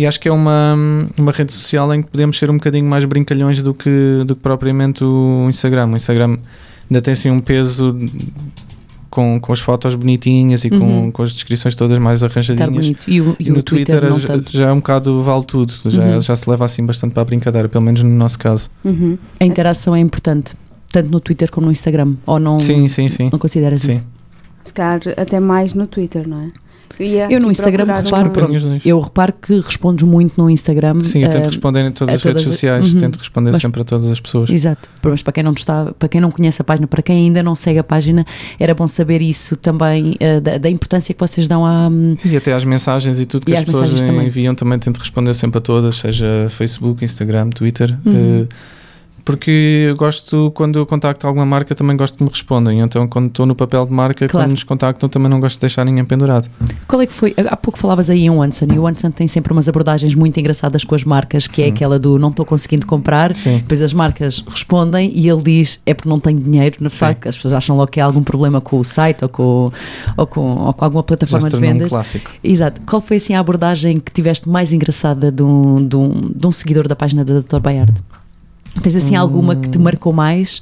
[SPEAKER 1] E acho que é uma, uma rede social em que podemos ser um bocadinho mais brincalhões do que, do que propriamente o Instagram. O Instagram ainda tem assim um peso com, com as fotos bonitinhas e com,
[SPEAKER 3] Uhum.
[SPEAKER 1] com as descrições todas mais
[SPEAKER 3] Está
[SPEAKER 1] arranjadinhas.
[SPEAKER 3] E o, e
[SPEAKER 1] E
[SPEAKER 3] o
[SPEAKER 1] no
[SPEAKER 3] Twitter,
[SPEAKER 1] Twitter,
[SPEAKER 3] não
[SPEAKER 1] já,
[SPEAKER 3] tanto.
[SPEAKER 1] já é um bocado vale tudo, já,
[SPEAKER 3] Uhum.
[SPEAKER 1] já se leva assim bastante para a brincadeira, pelo menos no nosso caso.
[SPEAKER 4] Uhum.
[SPEAKER 3] A interação é importante, tanto no Twitter como no Instagram. Ou não,
[SPEAKER 1] Sim, sim, sim.
[SPEAKER 3] não consideras
[SPEAKER 1] Sim.
[SPEAKER 3] isso?
[SPEAKER 4] Se calhar até mais no Twitter, não é? Ia
[SPEAKER 3] Eu no
[SPEAKER 4] aqui
[SPEAKER 3] Instagram reparo,
[SPEAKER 1] Um os dois.
[SPEAKER 3] Eu reparo que respondes muito no Instagram.
[SPEAKER 1] Sim, eu tento
[SPEAKER 3] ah,
[SPEAKER 1] responder em todas as redes
[SPEAKER 3] todas-
[SPEAKER 1] sociais,
[SPEAKER 3] Uhum.
[SPEAKER 1] tento responder
[SPEAKER 3] Mas-
[SPEAKER 1] sempre a todas as pessoas.
[SPEAKER 3] Exato, mas para quem não está, para quem não conhece a página, para quem ainda não segue a página, era bom saber isso também ah, da, da importância que vocês dão à
[SPEAKER 1] E até às mensagens e tudo que
[SPEAKER 3] E
[SPEAKER 1] as pessoas
[SPEAKER 3] mensagens também.
[SPEAKER 1] enviam também tento responder sempre a todas, seja Facebook, Instagram, Twitter.
[SPEAKER 3] Uhum.
[SPEAKER 1] eh, porque eu gosto, quando eu contacto alguma marca, também gosto que me respondem. Então, quando estou no papel de marca,
[SPEAKER 3] Claro.
[SPEAKER 1] quando nos contactam, também não gosto de deixar ninguém pendurado.
[SPEAKER 3] Qual é que foi? Há pouco falavas aí em Onsen e o Onsen tem sempre umas abordagens muito engraçadas com as marcas, que é
[SPEAKER 1] Sim.
[SPEAKER 3] aquela do não estou conseguindo comprar,
[SPEAKER 1] Sim.
[SPEAKER 3] depois as marcas respondem e ele diz é porque não tenho dinheiro,
[SPEAKER 1] Sim.
[SPEAKER 3] facto, as pessoas acham logo que há algum problema com o site ou com, ou com, ou com alguma plataforma de
[SPEAKER 1] tornou um
[SPEAKER 3] vendas.
[SPEAKER 1] clássico.
[SPEAKER 3] Exato. Qual foi assim a abordagem que tiveste mais engraçada de um, de um, de um seguidor da página da Dr. Bayard? Tens assim alguma que te
[SPEAKER 1] Hum.
[SPEAKER 3] marcou mais?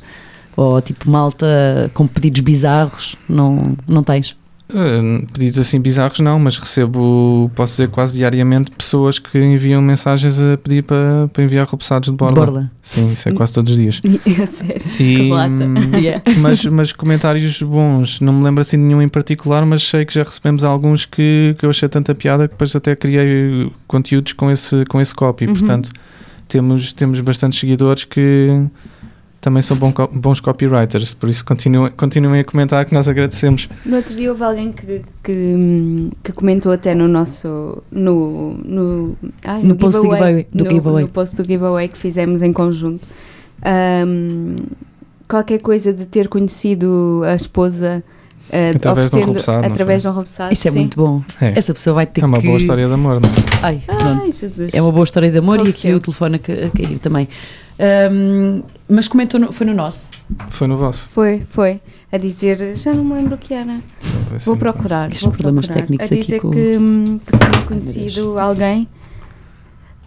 [SPEAKER 3] Ou tipo malta com pedidos bizarros? Não, não tens?
[SPEAKER 1] Uh, pedidos assim bizarros não, mas recebo, posso dizer quase diariamente, pessoas que enviam mensagens a pedir para, para enviar repousados de borla.
[SPEAKER 3] Borla.
[SPEAKER 1] Sim, isso é quase todos os dias. *laughs*
[SPEAKER 4] É sério.
[SPEAKER 1] E, hum,
[SPEAKER 3] Yeah. *laughs*
[SPEAKER 1] mas, mas comentários bons, não me lembro assim de nenhum em particular, mas sei que já recebemos alguns que, que eu achei tanta piada que depois até criei conteúdos com esse, com esse copy.
[SPEAKER 4] Uhum.
[SPEAKER 1] Portanto, temos, temos bastantes seguidores que também são bons copywriters, por isso continuem, continuem a comentar que nós agradecemos.
[SPEAKER 4] No outro dia houve alguém que, que, que comentou até no nosso. no. no, ai,
[SPEAKER 3] No post do giveaway- do
[SPEAKER 4] no,
[SPEAKER 3] giveaway.
[SPEAKER 4] no post do giveaway que fizemos em conjunto. Hum, qualquer coisa de ter conhecido a esposa. Eh,
[SPEAKER 1] Através de um não
[SPEAKER 4] através de um.
[SPEAKER 3] Isso é
[SPEAKER 4] sim.
[SPEAKER 3] muito bom.
[SPEAKER 1] É,
[SPEAKER 3] Essa pessoa vai ter
[SPEAKER 1] é uma
[SPEAKER 3] que...
[SPEAKER 1] boa história de amor, não é?
[SPEAKER 3] Ai.
[SPEAKER 4] Ai, Jesus.
[SPEAKER 3] É uma boa história de amor e aqui o telefone a, ca- a cair também. Ahm, mas comentou, no- foi no nosso.
[SPEAKER 1] Foi no vosso.
[SPEAKER 4] Foi, foi. A dizer, já não me lembro o que era. Vou procurar. Vou
[SPEAKER 3] problemas
[SPEAKER 4] procurar.
[SPEAKER 3] técnicos
[SPEAKER 4] a
[SPEAKER 3] aqui
[SPEAKER 4] dizer
[SPEAKER 3] com-
[SPEAKER 4] que, hum, que tinha conhecido alguém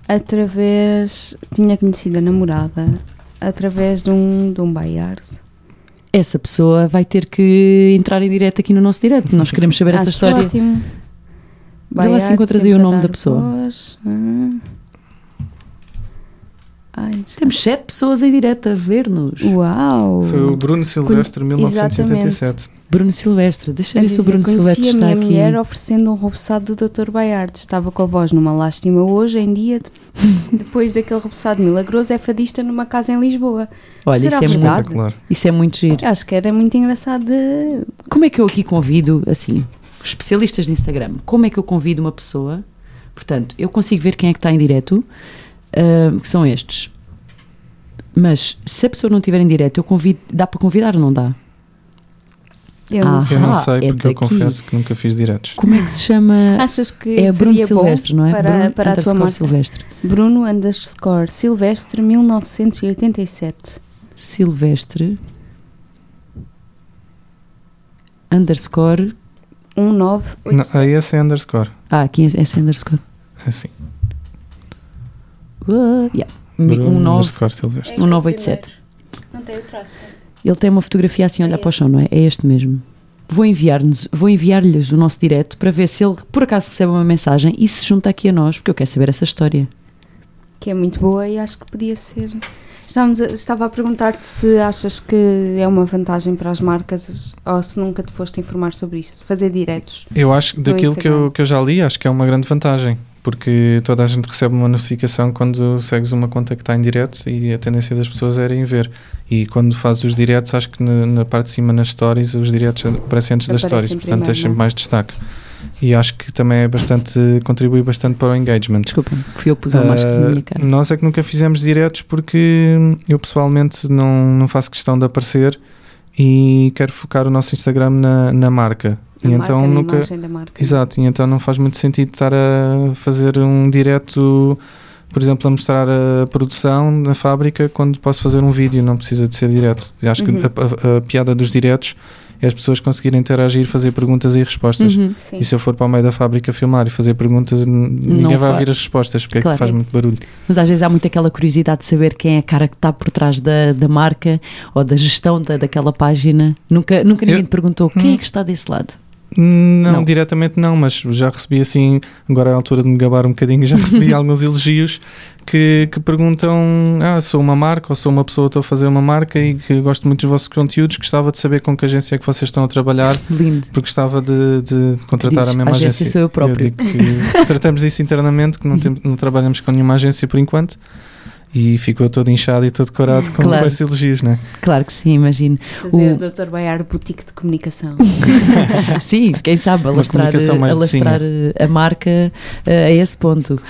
[SPEAKER 4] através. Tinha conhecido a namorada através de um, de um Bayard.
[SPEAKER 3] Essa pessoa vai ter que entrar em direto aqui no nosso direto. Nós queremos saber essa história.
[SPEAKER 4] Ótimo.
[SPEAKER 3] Vê lá se encontras aí o nome da pessoa.
[SPEAKER 4] voz. Ah. Ai,
[SPEAKER 3] Temos sete pessoas em direto a ver-nos.
[SPEAKER 4] Uau!
[SPEAKER 1] Foi o Bruno Silvestre, 1987.
[SPEAKER 3] Bruno Silvestre. Deixa
[SPEAKER 4] A
[SPEAKER 3] ver se o Bruno Silvestre
[SPEAKER 4] a
[SPEAKER 3] está
[SPEAKER 4] minha
[SPEAKER 3] aqui.
[SPEAKER 4] mulher oferecendo um repousado do Dr. Bayard. Estava com a voz numa lástima hoje em dia, de- *laughs* depois daquele repousado milagroso, é fadista numa casa em Lisboa.
[SPEAKER 3] Olha,
[SPEAKER 4] Será
[SPEAKER 3] isso é, muito,
[SPEAKER 4] verdade?
[SPEAKER 1] Espetacular.
[SPEAKER 3] isso é muito giro.
[SPEAKER 4] Eu acho que era muito engraçado de...
[SPEAKER 3] Como é que eu aqui convido, assim, especialistas de Instagram, como é que eu convido uma pessoa? Portanto, eu consigo ver quem é que está em direto, ah, que são estes. Mas se a pessoa não estiver em direto, eu convido, dá para convidar ou não dá?
[SPEAKER 4] Eu não
[SPEAKER 3] Ah.
[SPEAKER 4] sei.
[SPEAKER 1] Eu não
[SPEAKER 3] Ah,
[SPEAKER 1] sei,
[SPEAKER 3] é
[SPEAKER 1] porque eu
[SPEAKER 3] daqui.
[SPEAKER 1] confesso que nunca fiz diretos.
[SPEAKER 3] Como é que se chama?
[SPEAKER 4] Achas que
[SPEAKER 3] é Bruno Silvestre,
[SPEAKER 4] bom
[SPEAKER 3] não é?
[SPEAKER 4] para,
[SPEAKER 3] Bruno
[SPEAKER 4] para a tua
[SPEAKER 3] underscore
[SPEAKER 4] marca?
[SPEAKER 3] Silvestre.
[SPEAKER 4] Bruno underscore Silvestre 1987.
[SPEAKER 3] Silvestre underscore.
[SPEAKER 4] 1987.
[SPEAKER 1] Não, aí esse é underscore.
[SPEAKER 3] Ah, aqui é esse underscore.
[SPEAKER 1] É assim.
[SPEAKER 3] Uh, yeah.
[SPEAKER 1] Bruno
[SPEAKER 3] Um nove-
[SPEAKER 1] underscore Silvestre.
[SPEAKER 3] um 987.
[SPEAKER 4] Não tem o traço.
[SPEAKER 3] Ele tem uma fotografia assim a olhar
[SPEAKER 4] É
[SPEAKER 3] para o chão, não é? É este mesmo. Vou enviar-nos, vou enviar-lhes o nosso direto para ver se ele por acaso recebe uma mensagem e se junta aqui a nós, porque eu quero saber essa história.
[SPEAKER 4] Que é muito boa e acho que podia ser. Estávamos a- estava a perguntar-te se achas que é uma vantagem para as marcas ou se nunca te foste informar sobre isso. Fazer diretos.
[SPEAKER 1] Eu acho que daquilo que eu, que eu já li, acho que é uma grande vantagem. Porque toda a gente recebe uma notificação quando segues uma conta que está em direto e a tendência das pessoas era irem ver. E quando fazes os diretos, acho que na, na parte de cima nas stories, os diretos aparecem antes das stories, portanto
[SPEAKER 4] primeiro,
[SPEAKER 1] tens sempre
[SPEAKER 4] é?
[SPEAKER 1] mais destaque. E acho que também é bastante, contribui bastante para o engagement.
[SPEAKER 3] Desculpa, fui eu que pus uma máscara na minha
[SPEAKER 1] Uh,
[SPEAKER 3] cara.
[SPEAKER 1] Nós é que nunca fizemos diretos porque eu pessoalmente não, não faço questão de aparecer e quero focar o nosso Instagram na, na marca. E então nunca.
[SPEAKER 4] da marca.
[SPEAKER 1] Exato, e então não faz muito sentido estar a fazer um direto, por exemplo, a mostrar a produção na fábrica quando posso fazer um vídeo, não precisa de ser direto. Eu acho
[SPEAKER 4] Uhum.
[SPEAKER 1] que a, a- a piada dos diretos é as pessoas conseguirem interagir, fazer perguntas e respostas.
[SPEAKER 3] Uhum.
[SPEAKER 1] E se eu for para o meio da fábrica filmar e fazer perguntas, ninguém vai
[SPEAKER 3] fa-
[SPEAKER 1] ouvir as respostas, porque é
[SPEAKER 3] Claro.
[SPEAKER 1] que faz muito barulho.
[SPEAKER 3] Mas às vezes há muito aquela curiosidade de saber quem é a cara que está por trás da, da marca ou da gestão da, daquela página. Nunca, nunca ninguém
[SPEAKER 1] Eu-
[SPEAKER 3] te perguntou quem
[SPEAKER 1] Hum.
[SPEAKER 3] é que está desse lado.
[SPEAKER 1] Não,
[SPEAKER 3] Não.
[SPEAKER 1] diretamente não, mas já recebi assim, agora é a altura de me gabar um bocadinho, já recebi *laughs* alguns elogios que, que perguntam: Ah, sou uma marca ou sou uma pessoa, estou a fazer uma marca e que gosto muito dos vossos conteúdos, gostava de saber com que agência é que vocês estão a trabalhar,
[SPEAKER 3] Lindo.
[SPEAKER 1] porque gostava de, de contratar
[SPEAKER 3] dizes,
[SPEAKER 1] a mesma
[SPEAKER 3] "A agência
[SPEAKER 1] agência.
[SPEAKER 3] sou eu próprio."
[SPEAKER 1] que tratamos disso internamente, que não, temos, não trabalhamos com nenhuma agência por enquanto. E ficou todo inchado e todo corado com,
[SPEAKER 3] Claro.
[SPEAKER 1] esses elogios, não é?
[SPEAKER 3] Claro que sim, imagino.
[SPEAKER 4] Fazer
[SPEAKER 3] o-
[SPEAKER 4] o Dr. Baiar Boutique de Comunicação. *laughs*
[SPEAKER 3] Sim, quem sabe alastrar, alastrar a marca eh, a esse ponto.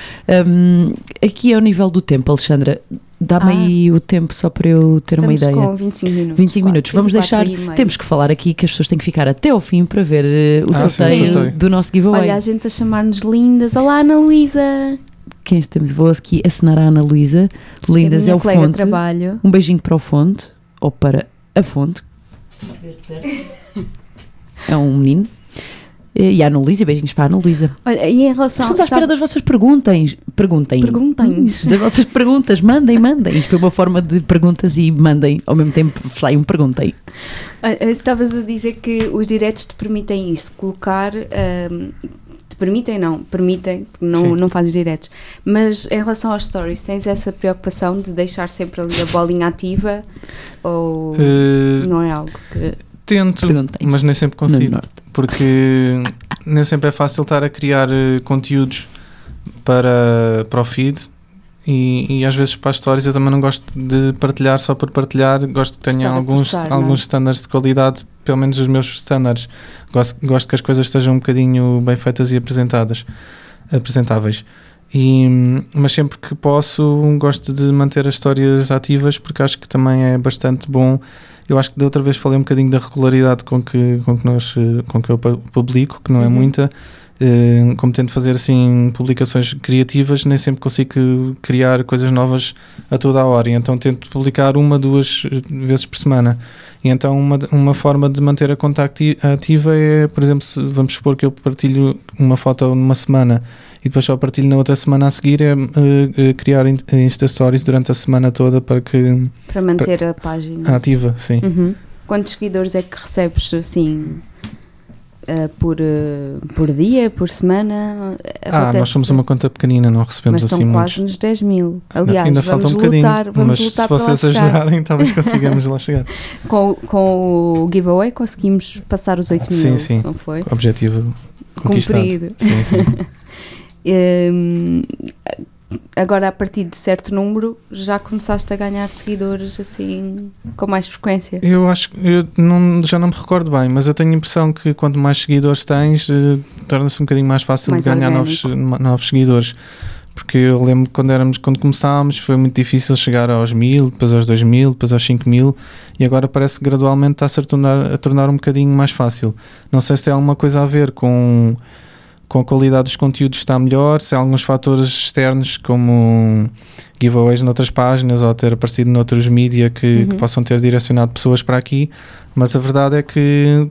[SPEAKER 3] Hum, aqui ao nível do tempo, Alexandra, dá-me
[SPEAKER 4] Ah.
[SPEAKER 3] aí o tempo só para eu ter uma ideia.
[SPEAKER 4] com 25 minutos.
[SPEAKER 3] 25
[SPEAKER 4] quase,
[SPEAKER 3] minutos. Vamos
[SPEAKER 4] 24
[SPEAKER 3] deixar. Temos que falar aqui que as pessoas têm que ficar até ao fim para ver eh, o
[SPEAKER 1] Ah, sim,
[SPEAKER 3] sorteio
[SPEAKER 1] sorteio.
[SPEAKER 3] do nosso giveaway.
[SPEAKER 4] Olha, a gente a chamar-nos lindas. Olá, Ana Luísa.
[SPEAKER 3] Quem temos? Vou aqui assinar a Ana Luísa. Lindas é o Fonte.
[SPEAKER 4] trabalho.
[SPEAKER 3] Um beijinho para o Fonte ou para a Fonte. É um menino. E a Ana Luísa, beijinhos para a Ana Luísa.
[SPEAKER 4] Olha, e em relação
[SPEAKER 3] Estamos à espera das vossas perguntas. Perguntem.
[SPEAKER 4] Perguntem-nos.
[SPEAKER 3] Das vossas perguntas. Mandem, mandem. Isto é uma forma de perguntas e mandem. Ao mesmo tempo, saiam, perguntem.
[SPEAKER 4] Ah, ah, Estavas a dizer que os diretos te permitem isso, colocar. te permitem, não, permitem, porque não,
[SPEAKER 1] Sim.
[SPEAKER 4] não fazes diretos. Mas em relação aos stories, tens essa preocupação de deixar sempre ali a bolinha ativa? Ou
[SPEAKER 1] Eh,
[SPEAKER 4] não é algo que.
[SPEAKER 1] tento, mas nem sempre
[SPEAKER 3] No
[SPEAKER 1] consigo.
[SPEAKER 3] norte.
[SPEAKER 1] porque *laughs* nem sempre é fácil estar a criar eh, conteúdos para, para o feed e, e às vezes para as histórias eu também não gosto de partilhar só por partilhar, gosto que tenha alguns,
[SPEAKER 4] forçar, é?
[SPEAKER 1] alguns standards de qualidade, pelo menos os meus standards. Gosto, gosto que as coisas estejam um bocadinho bem feitas e apresentadas, apresentáveis. E, mas sempre que posso gosto de manter as histórias ativas porque acho que também é bastante bom eu acho que da outra vez falei um bocadinho da regularidade com que, com que, nós, com que eu pu- publico, que não é
[SPEAKER 4] Uhum.
[SPEAKER 1] muita. Eh, Como tento fazer assim publicações criativas, nem sempre consigo criar coisas novas a toda a hora. E então tento publicar uma, duas vezes por semana. E então uma, uma forma de manter a conta ativa é, por exemplo, se vamos supor que eu partilho uma foto numa semana e depois só partilho na outra semana a seguir, é eh, eh, criar in- Insta Stories durante a semana toda para que
[SPEAKER 4] para manter a página?
[SPEAKER 1] ativa, sim.
[SPEAKER 4] Uhum. Quantos seguidores é que recebes assim? Ah, por, ah, por dia, por semana?
[SPEAKER 1] Ah,
[SPEAKER 4] Acontece-
[SPEAKER 1] nós somos uma conta pequenina, não recebemos
[SPEAKER 4] Mas
[SPEAKER 1] assim muitos.
[SPEAKER 4] quase nos 10 mil.
[SPEAKER 1] Não,
[SPEAKER 4] Aliás,
[SPEAKER 1] ainda
[SPEAKER 4] vamos
[SPEAKER 1] falta um bocadinho,
[SPEAKER 4] lutar,
[SPEAKER 1] mas
[SPEAKER 4] lutar
[SPEAKER 1] se vocês ajudarem, talvez *laughs* consigamos lá chegar.
[SPEAKER 4] Com, com o giveaway conseguimos passar os 8
[SPEAKER 1] Sim,
[SPEAKER 4] mil,
[SPEAKER 1] sim.
[SPEAKER 4] não foi?
[SPEAKER 1] Objetivo conquistado.
[SPEAKER 4] Cumprido.
[SPEAKER 1] Sim, sim.
[SPEAKER 4] Hum, *laughs* agora, a partir de certo número, já começaste a ganhar seguidores assim com mais frequência.
[SPEAKER 1] Eu acho que eu não, já não me recordo bem, mas eu tenho a impressão que quanto mais seguidores tens, eh, torna-se um bocadinho mais fácil
[SPEAKER 4] Mais
[SPEAKER 1] de ganhar novos, novos seguidores. Porque eu lembro que quando, éramos, quando começámos foi muito difícil chegar aos mil, depois aos dois mil, depois aos cinco mil e agora parece que gradualmente está-se a tornar, a tornar um bocadinho mais fácil. Não sei se tem alguma coisa a ver com, com a qualidade dos conteúdos está melhor, se há alguns fatores externos como giveaways noutras páginas ou ter aparecido noutros mídia que, que
[SPEAKER 4] Uhum.
[SPEAKER 1] possam ter direcionado pessoas para aqui, mas a verdade é que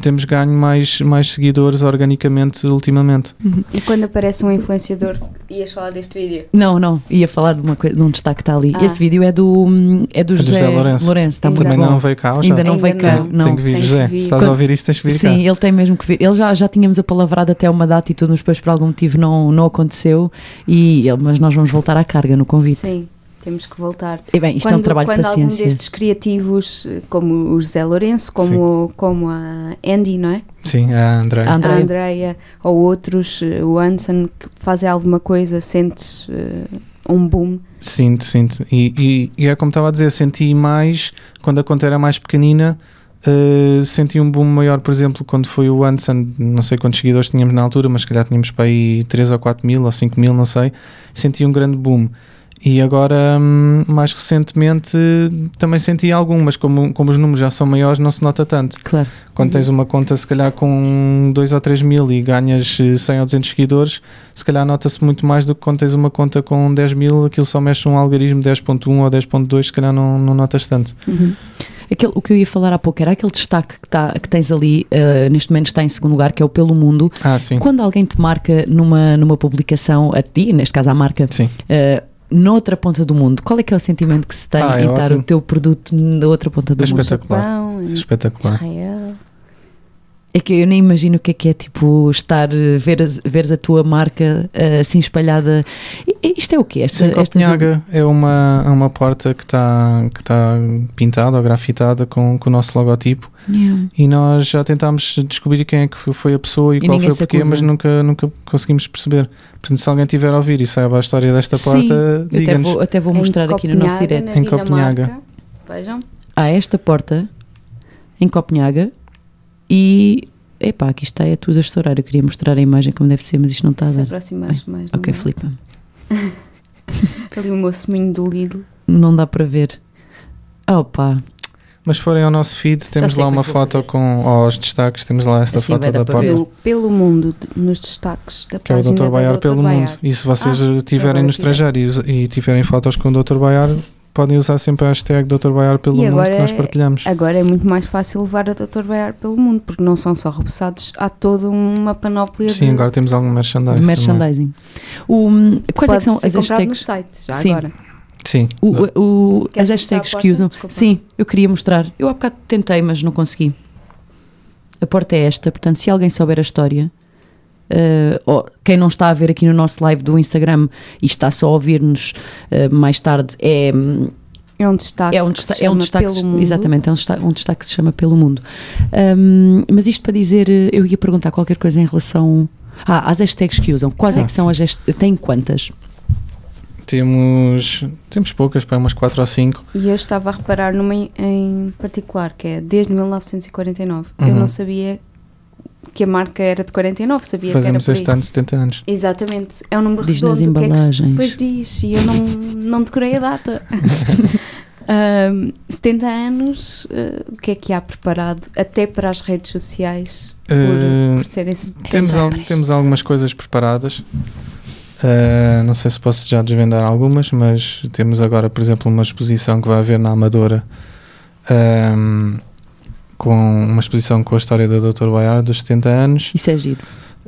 [SPEAKER 1] temos ganho mais, mais seguidores organicamente ultimamente.
[SPEAKER 4] E quando aparece um influenciador, ias falar deste vídeo?
[SPEAKER 3] Não, não, ia falar de, uma coisa, de um destaque que está ali.
[SPEAKER 4] Ah.
[SPEAKER 3] Esse vídeo é do, é do
[SPEAKER 1] É do
[SPEAKER 3] José,
[SPEAKER 1] José Lourenço.
[SPEAKER 3] Lourenço. Está
[SPEAKER 1] Também
[SPEAKER 3] bom.
[SPEAKER 1] não veio cá ou já?
[SPEAKER 3] Ainda não
[SPEAKER 4] Ainda
[SPEAKER 3] veio cá.
[SPEAKER 4] não.
[SPEAKER 3] Não.
[SPEAKER 1] Tem que vir,
[SPEAKER 4] Tem que
[SPEAKER 1] José.
[SPEAKER 4] vir.
[SPEAKER 1] Se estás
[SPEAKER 3] Quando-
[SPEAKER 1] a ouvir isto, tens que vir
[SPEAKER 3] Sim,
[SPEAKER 1] cá.
[SPEAKER 3] ele tem mesmo que vir. Ele já, já tínhamos apalavrado até uma data e tudo, mas depois por algum motivo não, não aconteceu. E, mas nós vamos voltar à carga no convite.
[SPEAKER 4] Sim, temos que voltar.
[SPEAKER 3] E bem, isto é um trabalho de
[SPEAKER 4] quando algum
[SPEAKER 3] paciência.
[SPEAKER 4] destes criativos, como o José Lourenço, como, como a Andy, não é?
[SPEAKER 1] Sim, a André.
[SPEAKER 3] A Andreia.
[SPEAKER 4] A Andreia ou outros, eh, o Anson, que fazem alguma coisa, sentes eh, um boom.
[SPEAKER 1] Sinto, sinto. E, e, e é como estava a dizer, senti mais quando a conta era mais pequenina. eh, senti um boom maior, por exemplo, quando foi o Anson. Não sei quantos seguidores tínhamos na altura, mas se calhar tínhamos para aí 3 ou 4 mil ou 5 mil, não sei. Senti um grande boom. E agora, hum, mais recentemente, também senti algum, mas como, como os números já são maiores, não se nota tanto.
[SPEAKER 3] Claro.
[SPEAKER 1] Quando tens uma conta, se calhar, com 2 ou 3 mil e ganhas eh, 100 ou 200 seguidores, se calhar nota-se muito mais do que quando tens uma conta com 10 mil, aquilo só mexe um algoritmo 10.1 ou 10.2, se calhar não, não notas tanto.
[SPEAKER 3] Aquele, o que eu ia falar há pouco era aquele destaque que, tá, que tens ali, eh, neste momento está em segundo lugar, que é o Pelo Mundo.
[SPEAKER 1] Ah, sim.
[SPEAKER 3] Quando alguém te marca numa, numa publicação, a ti, neste caso à marca,
[SPEAKER 1] Sim.
[SPEAKER 3] eh, noutra ponta do mundo, qual é que é o sentimento que se tem
[SPEAKER 1] Ah, é
[SPEAKER 3] em estar
[SPEAKER 1] ótimo.
[SPEAKER 3] o teu produto na outra ponta do
[SPEAKER 1] É
[SPEAKER 3] mundo?
[SPEAKER 1] espetacular.
[SPEAKER 4] Japão,
[SPEAKER 1] Espetacular.
[SPEAKER 4] Israel.
[SPEAKER 3] É que eu nem imagino o que é que é tipo estar, eh, ver, as- veres a tua marca eh, assim espalhada. Isto é o quê? Esta,
[SPEAKER 1] Sim,
[SPEAKER 3] estas-
[SPEAKER 1] Copenhaga é uma, é uma porta que está que tá pintada ou grafitada com, com o nosso logotipo
[SPEAKER 3] Yeah.
[SPEAKER 1] e nós já tentámos descobrir quem é que foi a pessoa e,
[SPEAKER 3] E
[SPEAKER 1] qual foi o porquê, mas nunca, nunca conseguimos perceber. Portanto, se alguém tiver a ouvir e saiba a história desta
[SPEAKER 3] Sim,
[SPEAKER 1] porta,
[SPEAKER 3] Eu até vou, até vou
[SPEAKER 4] Em
[SPEAKER 3] mostrar aqui no nosso
[SPEAKER 4] na
[SPEAKER 1] Em Copenhaga.
[SPEAKER 4] Vejam.
[SPEAKER 3] Há esta porta em Copenhaga e. Epá, aqui está, é tudo a estourar. Eu queria mostrar a imagem como deve ser, mas isto não está a
[SPEAKER 4] Se
[SPEAKER 3] dar.
[SPEAKER 4] aproximares mais.
[SPEAKER 3] Ok, flipa. *laughs*
[SPEAKER 4] Ali o meu seminho do Lidl.
[SPEAKER 3] Não dá para ver. Opa,
[SPEAKER 1] Mas se forem ao nosso feed, temos lá uma
[SPEAKER 3] é vou
[SPEAKER 1] foto
[SPEAKER 3] fazer.
[SPEAKER 1] com aos destaques, temos lá esta
[SPEAKER 3] Assim
[SPEAKER 1] foto da porta.
[SPEAKER 4] Pelo, pelo mundo, nos destaques da
[SPEAKER 1] Que é o Dr. Baiar pelo mundo. E se vocês
[SPEAKER 4] Ah,
[SPEAKER 1] estiverem
[SPEAKER 4] agora
[SPEAKER 1] no estrangeiro e, e tiverem fotos com o Dr. Baiar, podem usar sempre a hashtag Dr. Baiar pelo
[SPEAKER 4] E
[SPEAKER 1] mundo que nós
[SPEAKER 4] é-
[SPEAKER 1] partilhamos.
[SPEAKER 4] Agora é muito mais fácil levar a Dr. Baiar pelo mundo, porque não são só repousados, há toda uma panóplia
[SPEAKER 1] Sim,
[SPEAKER 4] de...
[SPEAKER 1] agora temos algum merchandising.
[SPEAKER 3] Merchandising. O, hum, quais é que
[SPEAKER 4] Pode
[SPEAKER 3] são
[SPEAKER 4] ser
[SPEAKER 3] as
[SPEAKER 4] comprado no
[SPEAKER 3] hashtags?
[SPEAKER 4] site, já
[SPEAKER 3] Sim.
[SPEAKER 4] agora.
[SPEAKER 1] Sim.
[SPEAKER 3] O, o- as hashtags que usam.
[SPEAKER 4] Desculpa.
[SPEAKER 3] Sim, eu queria mostrar. Eu há bocado tentei, mas não consegui. A porta é esta, portanto, se alguém souber a história, ou quem não está a ver aqui no nosso live do Instagram e está só a ouvir-nos eh, mais tarde, é,
[SPEAKER 4] É um destaque,
[SPEAKER 3] é um,
[SPEAKER 4] que se
[SPEAKER 3] desta- é um
[SPEAKER 4] chama
[SPEAKER 3] destaque,
[SPEAKER 4] pelo mundo.
[SPEAKER 3] exatamente, é um destaque, um destaque que se chama Pelo Mundo. Hum, mas isto para dizer, eh, eu ia perguntar qualquer coisa em relação ah, às hashtags que usam. Quais é
[SPEAKER 1] Ah,
[SPEAKER 3] que são as hashtags? Tem quantas?
[SPEAKER 1] Temos, temos poucas, para umas 4 ou 5.
[SPEAKER 4] E eu estava a reparar numa em- particular, que é desde 1949. Eu
[SPEAKER 1] Uhum.
[SPEAKER 4] não sabia que a marca era de 49, sabia
[SPEAKER 1] Fazemos
[SPEAKER 4] que era
[SPEAKER 1] este ano 70 anos.
[SPEAKER 4] Exatamente, é um número
[SPEAKER 3] Diz nas
[SPEAKER 4] redondo. o que é que se-
[SPEAKER 3] embalagens.
[SPEAKER 4] Depois diz, e eu não, não decorei a data. *laughs* Ahm, 70 anos, eh, o que é que há preparado até para as redes sociais por,
[SPEAKER 1] Eh,
[SPEAKER 4] por serem se-
[SPEAKER 1] Temos, al- temos algumas coisas preparadas. Uh, não sei se posso já desvendar algumas, mas temos agora, por exemplo, uma exposição que vai haver na Amadora um, com uma exposição com a história da Dr. Baiar dos 70 anos.
[SPEAKER 3] Isso é giro.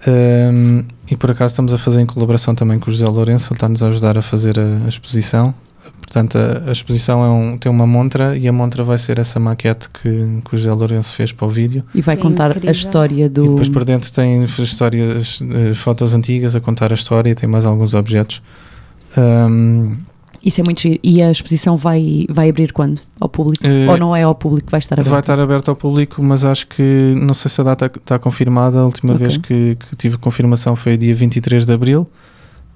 [SPEAKER 1] Um, e por acaso estamos a fazer em colaboração também com o José Lourenço, ele está-nos a ajudar a fazer a, a exposição. Portanto, a, a exposição é um- tem uma montra e a montra vai ser essa maquete que, que o José Lourenço fez para o vídeo.
[SPEAKER 3] E vai
[SPEAKER 4] Que
[SPEAKER 3] contar
[SPEAKER 4] incrível.
[SPEAKER 3] a história do.
[SPEAKER 1] E depois por dentro tem histórias, eh, fotos antigas a contar a história e tem mais alguns objetos. Um,
[SPEAKER 3] Isso é muito giro. E a exposição vai, vai abrir quando? Ao público?
[SPEAKER 1] Eh,
[SPEAKER 3] Ou não é ao público que vai estar aberto?
[SPEAKER 1] vai estar aberto ao público, mas acho que não sei se a data está confirmada. A última
[SPEAKER 3] Ok.
[SPEAKER 1] vez que, que tive confirmação foi dia 23 de abril,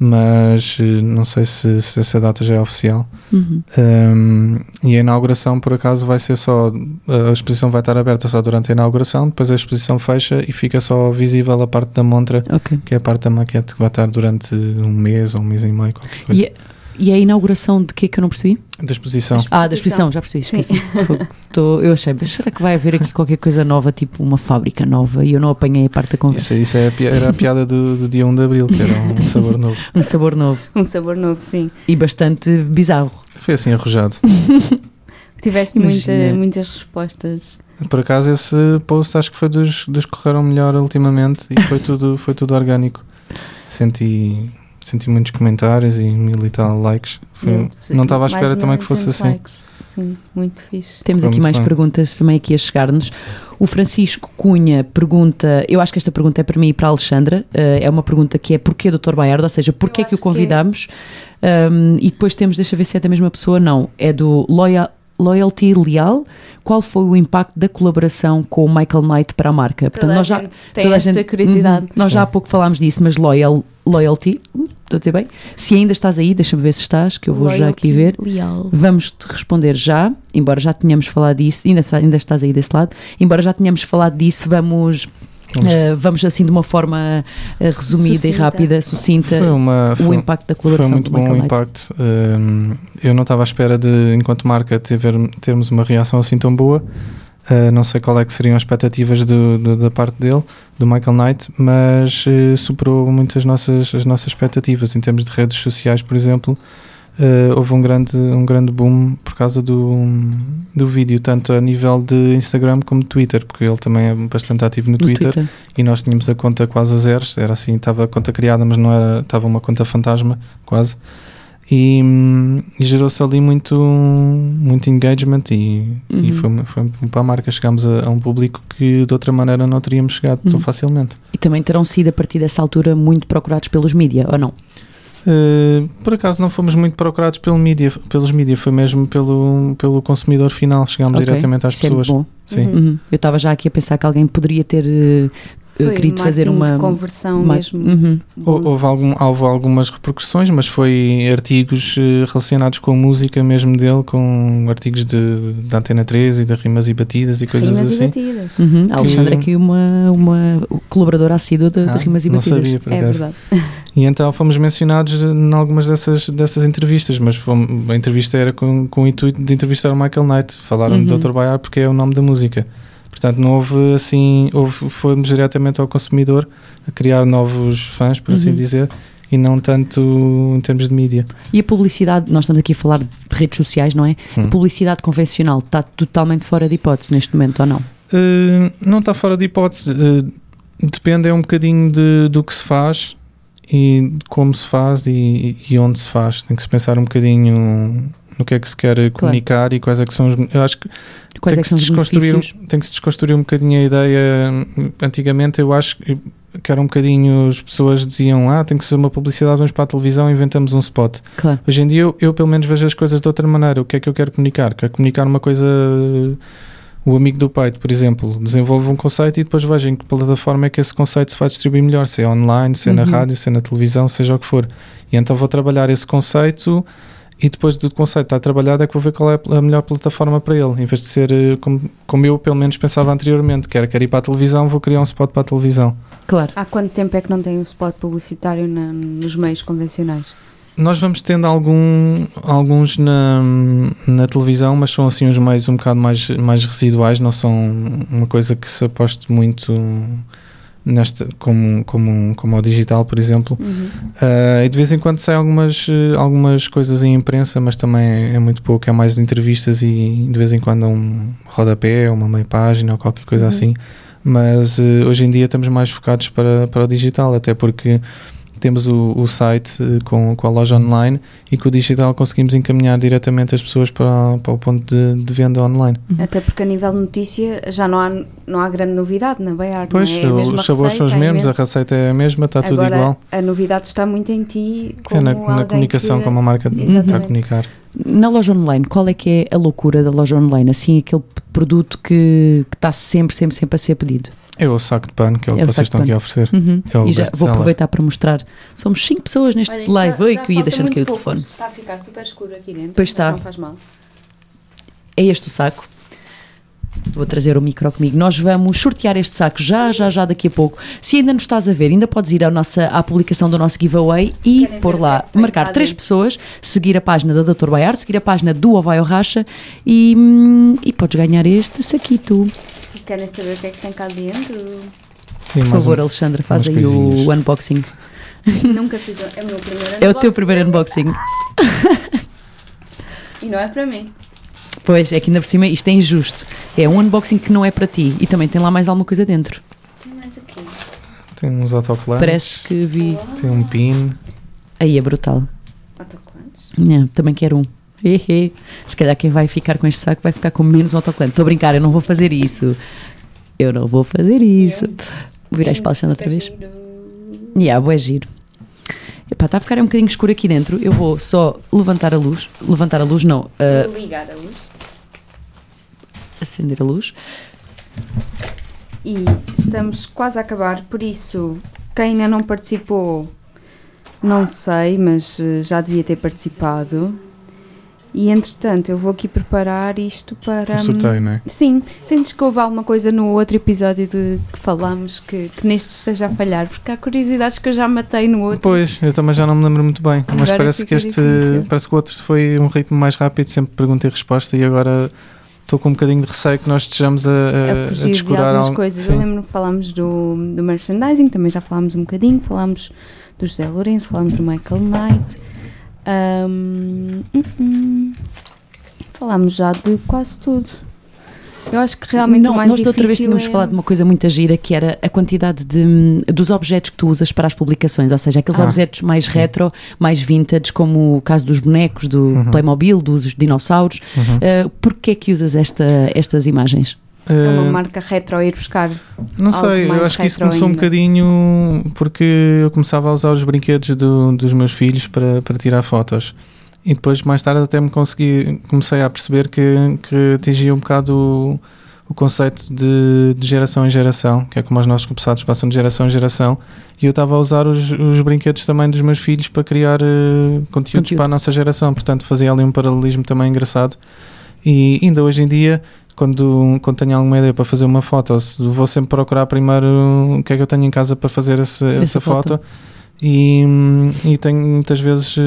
[SPEAKER 1] mas eh, não sei se, se essa data já é oficial.
[SPEAKER 3] Uhum.
[SPEAKER 1] Um, e a inauguração, por acaso, vai ser só. A exposição vai estar aberta só durante a inauguração, depois a exposição fecha e fica só visível a parte da montra,
[SPEAKER 3] Ok.
[SPEAKER 1] que é a parte da maquete que vai estar durante um mês ou um mês e meio, qualquer coisa.
[SPEAKER 3] A- e a inauguração de que que eu não percebi?
[SPEAKER 1] Da exposição.
[SPEAKER 3] Ah, da exposição, já percebi.
[SPEAKER 4] Sim.
[SPEAKER 3] esqueci. Tô- eu achei, mas será que vai haver aqui qualquer coisa nova, tipo uma fábrica nova? E eu não apanhei a parte da
[SPEAKER 1] Isso,
[SPEAKER 3] conversa.
[SPEAKER 1] isso é a pi- era a piada do, do dia 1 de abril, que era um *laughs* sabor novo.
[SPEAKER 3] Um sabor novo
[SPEAKER 4] um sabor novo, sim.
[SPEAKER 3] e bastante bizarro.
[SPEAKER 1] Foi assim arrojado. *laughs*
[SPEAKER 4] Tiveste muita, muitas respostas.
[SPEAKER 1] Por acaso, esse post acho que foi dos, dos que correram melhor ultimamente e foi tudo, foi tudo orgânico. Senti, senti muitos comentários e mil e tal likes. Foi- não estava à espera também que fosse
[SPEAKER 4] 1200
[SPEAKER 1] assim.
[SPEAKER 4] likes. Sim, muito fixe.
[SPEAKER 3] Temos
[SPEAKER 1] Foi
[SPEAKER 3] aqui mais
[SPEAKER 1] bem.
[SPEAKER 3] perguntas também aqui a chegar-nos. O Francisco Cunha pergunta, eu acho que esta pergunta é para mim e para a Alexandra, eh, é uma pergunta que é porquê Dr. Baiardo, ou seja, porquê que o
[SPEAKER 4] que é.
[SPEAKER 3] convidamos? Um, e depois temos, deixa eu ver se é da mesma pessoa, não, é do Loyal, Loyalty Leal. Qual foi o impacto da colaboração com o Michael Knight para a marca?
[SPEAKER 4] Toda a gente tem
[SPEAKER 3] toda
[SPEAKER 4] esta
[SPEAKER 3] gente-
[SPEAKER 4] curiosidade.
[SPEAKER 3] Uhum. Nós já há
[SPEAKER 1] Sim.
[SPEAKER 3] pouco falámos disso, mas Loyal, Loyalty, hum, estou a dizer bem? Se ainda estás aí, deixa-me ver se estás, que eu vou já aqui ver.
[SPEAKER 4] Leal.
[SPEAKER 3] Vamos te responder já, embora já tenhamos falado disso, ainda, ainda estás aí desse lado, embora já tenhamos falado disso, vamos,
[SPEAKER 1] Vamos-
[SPEAKER 3] eh, vamos assim de uma forma eh, resumida e
[SPEAKER 4] Sucinta.
[SPEAKER 3] rápida, sucinta,
[SPEAKER 1] Foi, uma,
[SPEAKER 3] o
[SPEAKER 1] foi,
[SPEAKER 3] impacto da
[SPEAKER 1] foi
[SPEAKER 3] colaboração
[SPEAKER 1] muito
[SPEAKER 3] do
[SPEAKER 1] bom o
[SPEAKER 3] Michael Knight.
[SPEAKER 1] impacto. Um, eu não estava à espera de, enquanto marca, ter, termos uma reação assim tão boa. Uh, não sei qual é que seriam as expectativas do- do- da parte dele, do Michael Knight, mas superou muito as nossas, as nossas expectativas em termos de redes sociais, por exemplo. Uh, houve um grande, um grande boom por causa do, do vídeo, tanto a nível de Instagram como de Twitter, porque ele também é bastante ativo no,
[SPEAKER 3] No
[SPEAKER 1] Twitter,
[SPEAKER 3] Twitter.
[SPEAKER 1] e nós tínhamos a conta quase a zeros, era assim, estava a conta criada, mas não era, estava uma conta fantasma, quase. E, e gerou-se ali muito, muito engagement e, e
[SPEAKER 3] Uhum.
[SPEAKER 1] foi, uma- foi bom para a marca. Chegámos a, a um público que de outra maneira não teríamos chegado tão
[SPEAKER 3] Uhum.
[SPEAKER 1] facilmente.
[SPEAKER 3] E também terão sido a partir dessa altura muito procurados pelos mídia, ou não?
[SPEAKER 1] Uh, por acaso não fomos muito procurados pelo mídia, pelos mídia, foi mesmo pelo, pelo consumidor final. Chegámos
[SPEAKER 3] Ok,
[SPEAKER 1] diretamente às
[SPEAKER 3] isso é
[SPEAKER 1] pessoas.
[SPEAKER 3] bom.
[SPEAKER 1] Sim.
[SPEAKER 4] Uhum.
[SPEAKER 3] Uhum. Eu estava já aqui a pensar que alguém poderia ter eh,
[SPEAKER 4] Foi
[SPEAKER 3] querido fazer uma.
[SPEAKER 4] de conversão
[SPEAKER 3] uma-
[SPEAKER 4] mesmo.
[SPEAKER 3] Uhum.
[SPEAKER 1] Hou- Houve, algum, houve algumas repercussões, mas foi artigos eh, relacionados com música mesmo dele, com artigos de, da Antena 13 e de rimas e batidas e coisas
[SPEAKER 4] Rimas e
[SPEAKER 1] assim.
[SPEAKER 4] batidas.
[SPEAKER 3] Uhum. A Alexandra
[SPEAKER 1] Que-
[SPEAKER 3] aqui uma, uma colaboradora assídua de, de
[SPEAKER 1] Ah,
[SPEAKER 3] Rimas e
[SPEAKER 1] não
[SPEAKER 3] Batidas.
[SPEAKER 1] sabia, por
[SPEAKER 4] É verdade.
[SPEAKER 1] E então fomos mencionados em algumas dessas, dessas entrevistas, mas fomos- a entrevista era com, com o intuito de entrevistar o Michael Knight. Falaram
[SPEAKER 3] Uhum.
[SPEAKER 1] de Dr. Bayard porque é o nome da música. Portanto, não houve assim, houve, fomos diretamente ao consumidor a criar novos fãs, por assim
[SPEAKER 3] Uhum.
[SPEAKER 1] dizer, e não tanto em termos de mídia.
[SPEAKER 3] E a publicidade, nós estamos aqui a falar de redes sociais, não é? A
[SPEAKER 1] Hum.
[SPEAKER 3] publicidade convencional está totalmente fora de hipótese neste momento ou não?
[SPEAKER 1] Uh, não está fora de hipótese. Uh, depende é um bocadinho de, do que se faz e de como se faz e, e onde se faz. Tem que se pensar um bocadinho no que é que se quer comunicar e quais é que são os. Eu acho que
[SPEAKER 3] Quais
[SPEAKER 1] tem
[SPEAKER 3] é que
[SPEAKER 1] que, se desconstruir,
[SPEAKER 3] benefícios?
[SPEAKER 1] tem que se desconstruir um bocadinho a ideia. Antigamente eu acho que que era um bocadinho, as pessoas diziam, ah, tem que ser uma publicidade, vamos para a televisão e inventamos um spot.
[SPEAKER 3] Claro.
[SPEAKER 1] Hoje em dia eu, eu pelo menos vejo as coisas de outra maneira. O que é que eu quero comunicar? Quero comunicar uma coisa. O amigo do peito, por exemplo, desenvolve um conceito e depois vejo em que plataforma é que esse conceito se vai distribuir melhor, se é online, se é na
[SPEAKER 3] Uhum.
[SPEAKER 1] rádio, se é na televisão, seja o que for. E então vou trabalhar esse conceito e depois do conceito estar trabalhado é que vou ver qual é a melhor plataforma para ele, em vez de ser eh, como, como eu pelo menos pensava anteriormente, que era quero ir para a televisão, vou criar um spot para a televisão.
[SPEAKER 3] Claro.
[SPEAKER 4] Há quanto tempo é que não tem um spot publicitário na- nos meios convencionais?
[SPEAKER 1] Nós vamos tendo algum, alguns na, na televisão, mas são assim os meios um bocado mais, mais residuais, não são uma coisa que se aposte muito nesta, como, como, como ao digital, por exemplo.
[SPEAKER 4] Uhum.
[SPEAKER 1] Ah, e de vez em quando saem algumas, algumas coisas em imprensa, mas também é, muito pouco, é mais entrevistas e de vez em quando um rodapé, uma meia página ou qualquer coisa
[SPEAKER 4] Uhum.
[SPEAKER 1] assim. Mas eh, hoje em dia estamos mais focados para, para o digital, até porque temos o, o site eh, com, com a loja online e com o digital conseguimos encaminhar diretamente as pessoas para, para o ponto de, de venda online.
[SPEAKER 4] Até porque a nível de notícia já não há, não há grande novidade na Baiar,
[SPEAKER 1] Pois,
[SPEAKER 4] não é? É
[SPEAKER 1] os sabores são os
[SPEAKER 4] é
[SPEAKER 1] mesmos, a receita é a mesma, está tudo
[SPEAKER 4] Agora,
[SPEAKER 1] igual.
[SPEAKER 4] a novidade está muito em ti como
[SPEAKER 1] É na, na comunicação,
[SPEAKER 4] que-
[SPEAKER 1] como a marca está a
[SPEAKER 4] Exatamente.
[SPEAKER 1] comunicar.
[SPEAKER 3] Na loja online, qual é que é a loucura da loja online? Assim, aquele produto que, que está sempre, sempre, sempre a ser pedido.
[SPEAKER 1] É o saco de pano, que é o
[SPEAKER 3] É
[SPEAKER 1] que vocês estão aqui a oferecer.
[SPEAKER 3] Uhum.
[SPEAKER 1] É o
[SPEAKER 3] E já vou aproveitar para mostrar. Somos 5 pessoas neste
[SPEAKER 4] Olha,
[SPEAKER 3] live. Oi, que eu ia deixando cair o telefone.
[SPEAKER 4] Está a ficar super escuro aqui dentro.
[SPEAKER 3] Pois está.
[SPEAKER 4] Não faz mal.
[SPEAKER 3] É este o saco. Vou trazer o micro comigo. Nós vamos sortear este saco já, já, já daqui a pouco. Se ainda não estás a ver, ainda podes ir à, nossa, à publicação do nosso giveaway e
[SPEAKER 4] Querem
[SPEAKER 3] pôr lá,
[SPEAKER 4] é
[SPEAKER 3] marcar três
[SPEAKER 4] dentro?
[SPEAKER 3] pessoas, seguir a página da Dr. Baiar, seguir a página do Ovaio Racha e, hum, e podes ganhar este saquito.
[SPEAKER 4] Querem saber o que é que tem cá dentro?
[SPEAKER 1] Sim,
[SPEAKER 3] Por favor,
[SPEAKER 1] um-
[SPEAKER 3] Alexandra, faz aí o unboxing. *laughs*
[SPEAKER 4] Nunca fiz. É o meu primeiro
[SPEAKER 3] É o teu
[SPEAKER 4] unboxing.
[SPEAKER 3] primeiro unboxing. *laughs*
[SPEAKER 4] E não é para mim.
[SPEAKER 3] Pois, é que ainda por cima isto é injusto. É um unboxing que não é para ti e também tem lá mais alguma coisa dentro.
[SPEAKER 4] Tem mais aqui.
[SPEAKER 1] Tem uns autocolantes,
[SPEAKER 3] Parece que vi.
[SPEAKER 1] tem um pin.
[SPEAKER 3] Aí é brutal.
[SPEAKER 4] Autocolantes.
[SPEAKER 3] Não, também quero um. Se calhar quem vai ficar com este saco vai ficar com menos um autocolante. Estou a brincar, eu não vou fazer isso. Eu não vou fazer isso. Isto para a outra vez. E yeah, é giro. Epá, está a ficar um bocadinho escuro aqui dentro. Eu vou só levantar a luz. Levantar a luz, não.
[SPEAKER 4] Vou ligar a luz.
[SPEAKER 3] acender a luz.
[SPEAKER 4] E estamos quase a acabar, por isso, quem ainda não participou, não sei, mas eh, já devia ter participado. E entretanto, eu vou aqui preparar isto para.
[SPEAKER 1] Um sorteio, não é?
[SPEAKER 4] Sim, sentes que houve alguma coisa no outro episódio de que falámos que, que neste esteja a falhar? Porque há curiosidades que eu já matei no outro.
[SPEAKER 1] Pois, eu também já não me lembro muito bem, mas
[SPEAKER 4] Agora
[SPEAKER 1] parece
[SPEAKER 4] fica
[SPEAKER 1] que este,
[SPEAKER 4] difícil.
[SPEAKER 1] parece que o outro foi um ritmo mais rápido, sempre pergunta e resposta e agora estou com um bocadinho de receio que nós estejamos a, a,
[SPEAKER 4] a fugir de algumas coisas.
[SPEAKER 1] Sim.
[SPEAKER 4] Eu lembro que falámos do, do merchandising, também já falámos um bocadinho, falámos do José Lourenço, falámos do Michael Knight, Hum, hum. falámos já de quase tudo. Eu acho que realmente
[SPEAKER 3] não,
[SPEAKER 4] o mais
[SPEAKER 3] nós da outra vez tínhamos
[SPEAKER 4] é...
[SPEAKER 3] falado de uma coisa muito gira que era a quantidade de, hum, dos objetos que tu usas para as publicações, ou seja, aqueles
[SPEAKER 1] Ah,
[SPEAKER 3] objetos mais
[SPEAKER 1] sim.
[SPEAKER 3] retro, mais vintage, como o caso dos bonecos, do
[SPEAKER 1] Uhum.
[SPEAKER 3] Playmobil, dos dinossauros.
[SPEAKER 1] Uhum.
[SPEAKER 3] Uh, Porquê é que usas esta, estas imagens?
[SPEAKER 4] É uma
[SPEAKER 1] Eh,
[SPEAKER 4] marca retro ir buscar.
[SPEAKER 1] Não
[SPEAKER 4] algo
[SPEAKER 1] sei, eu acho que isso começou um
[SPEAKER 4] ainda.
[SPEAKER 1] bocadinho porque eu começava a usar os brinquedos do- dos meus filhos para, para tirar fotos. E depois, mais tarde, até me consegui, comecei a perceber que, que atingia um bocado o, o conceito de, de geração em geração, que é como os nossos começados passam de geração em geração. E eu estava a usar os, os brinquedos também dos meus filhos para criar eh, conteúdos
[SPEAKER 3] Conteúdo.
[SPEAKER 1] para a nossa geração. Portanto, fazia ali um paralelismo também engraçado. E ainda hoje em dia, quando, quando tenho alguma ideia para fazer uma foto, se- vou sempre procurar primeiro o que é que eu tenho em casa para fazer esse- essa,
[SPEAKER 3] foto.
[SPEAKER 1] foto. E, e tenho muitas vezes eh,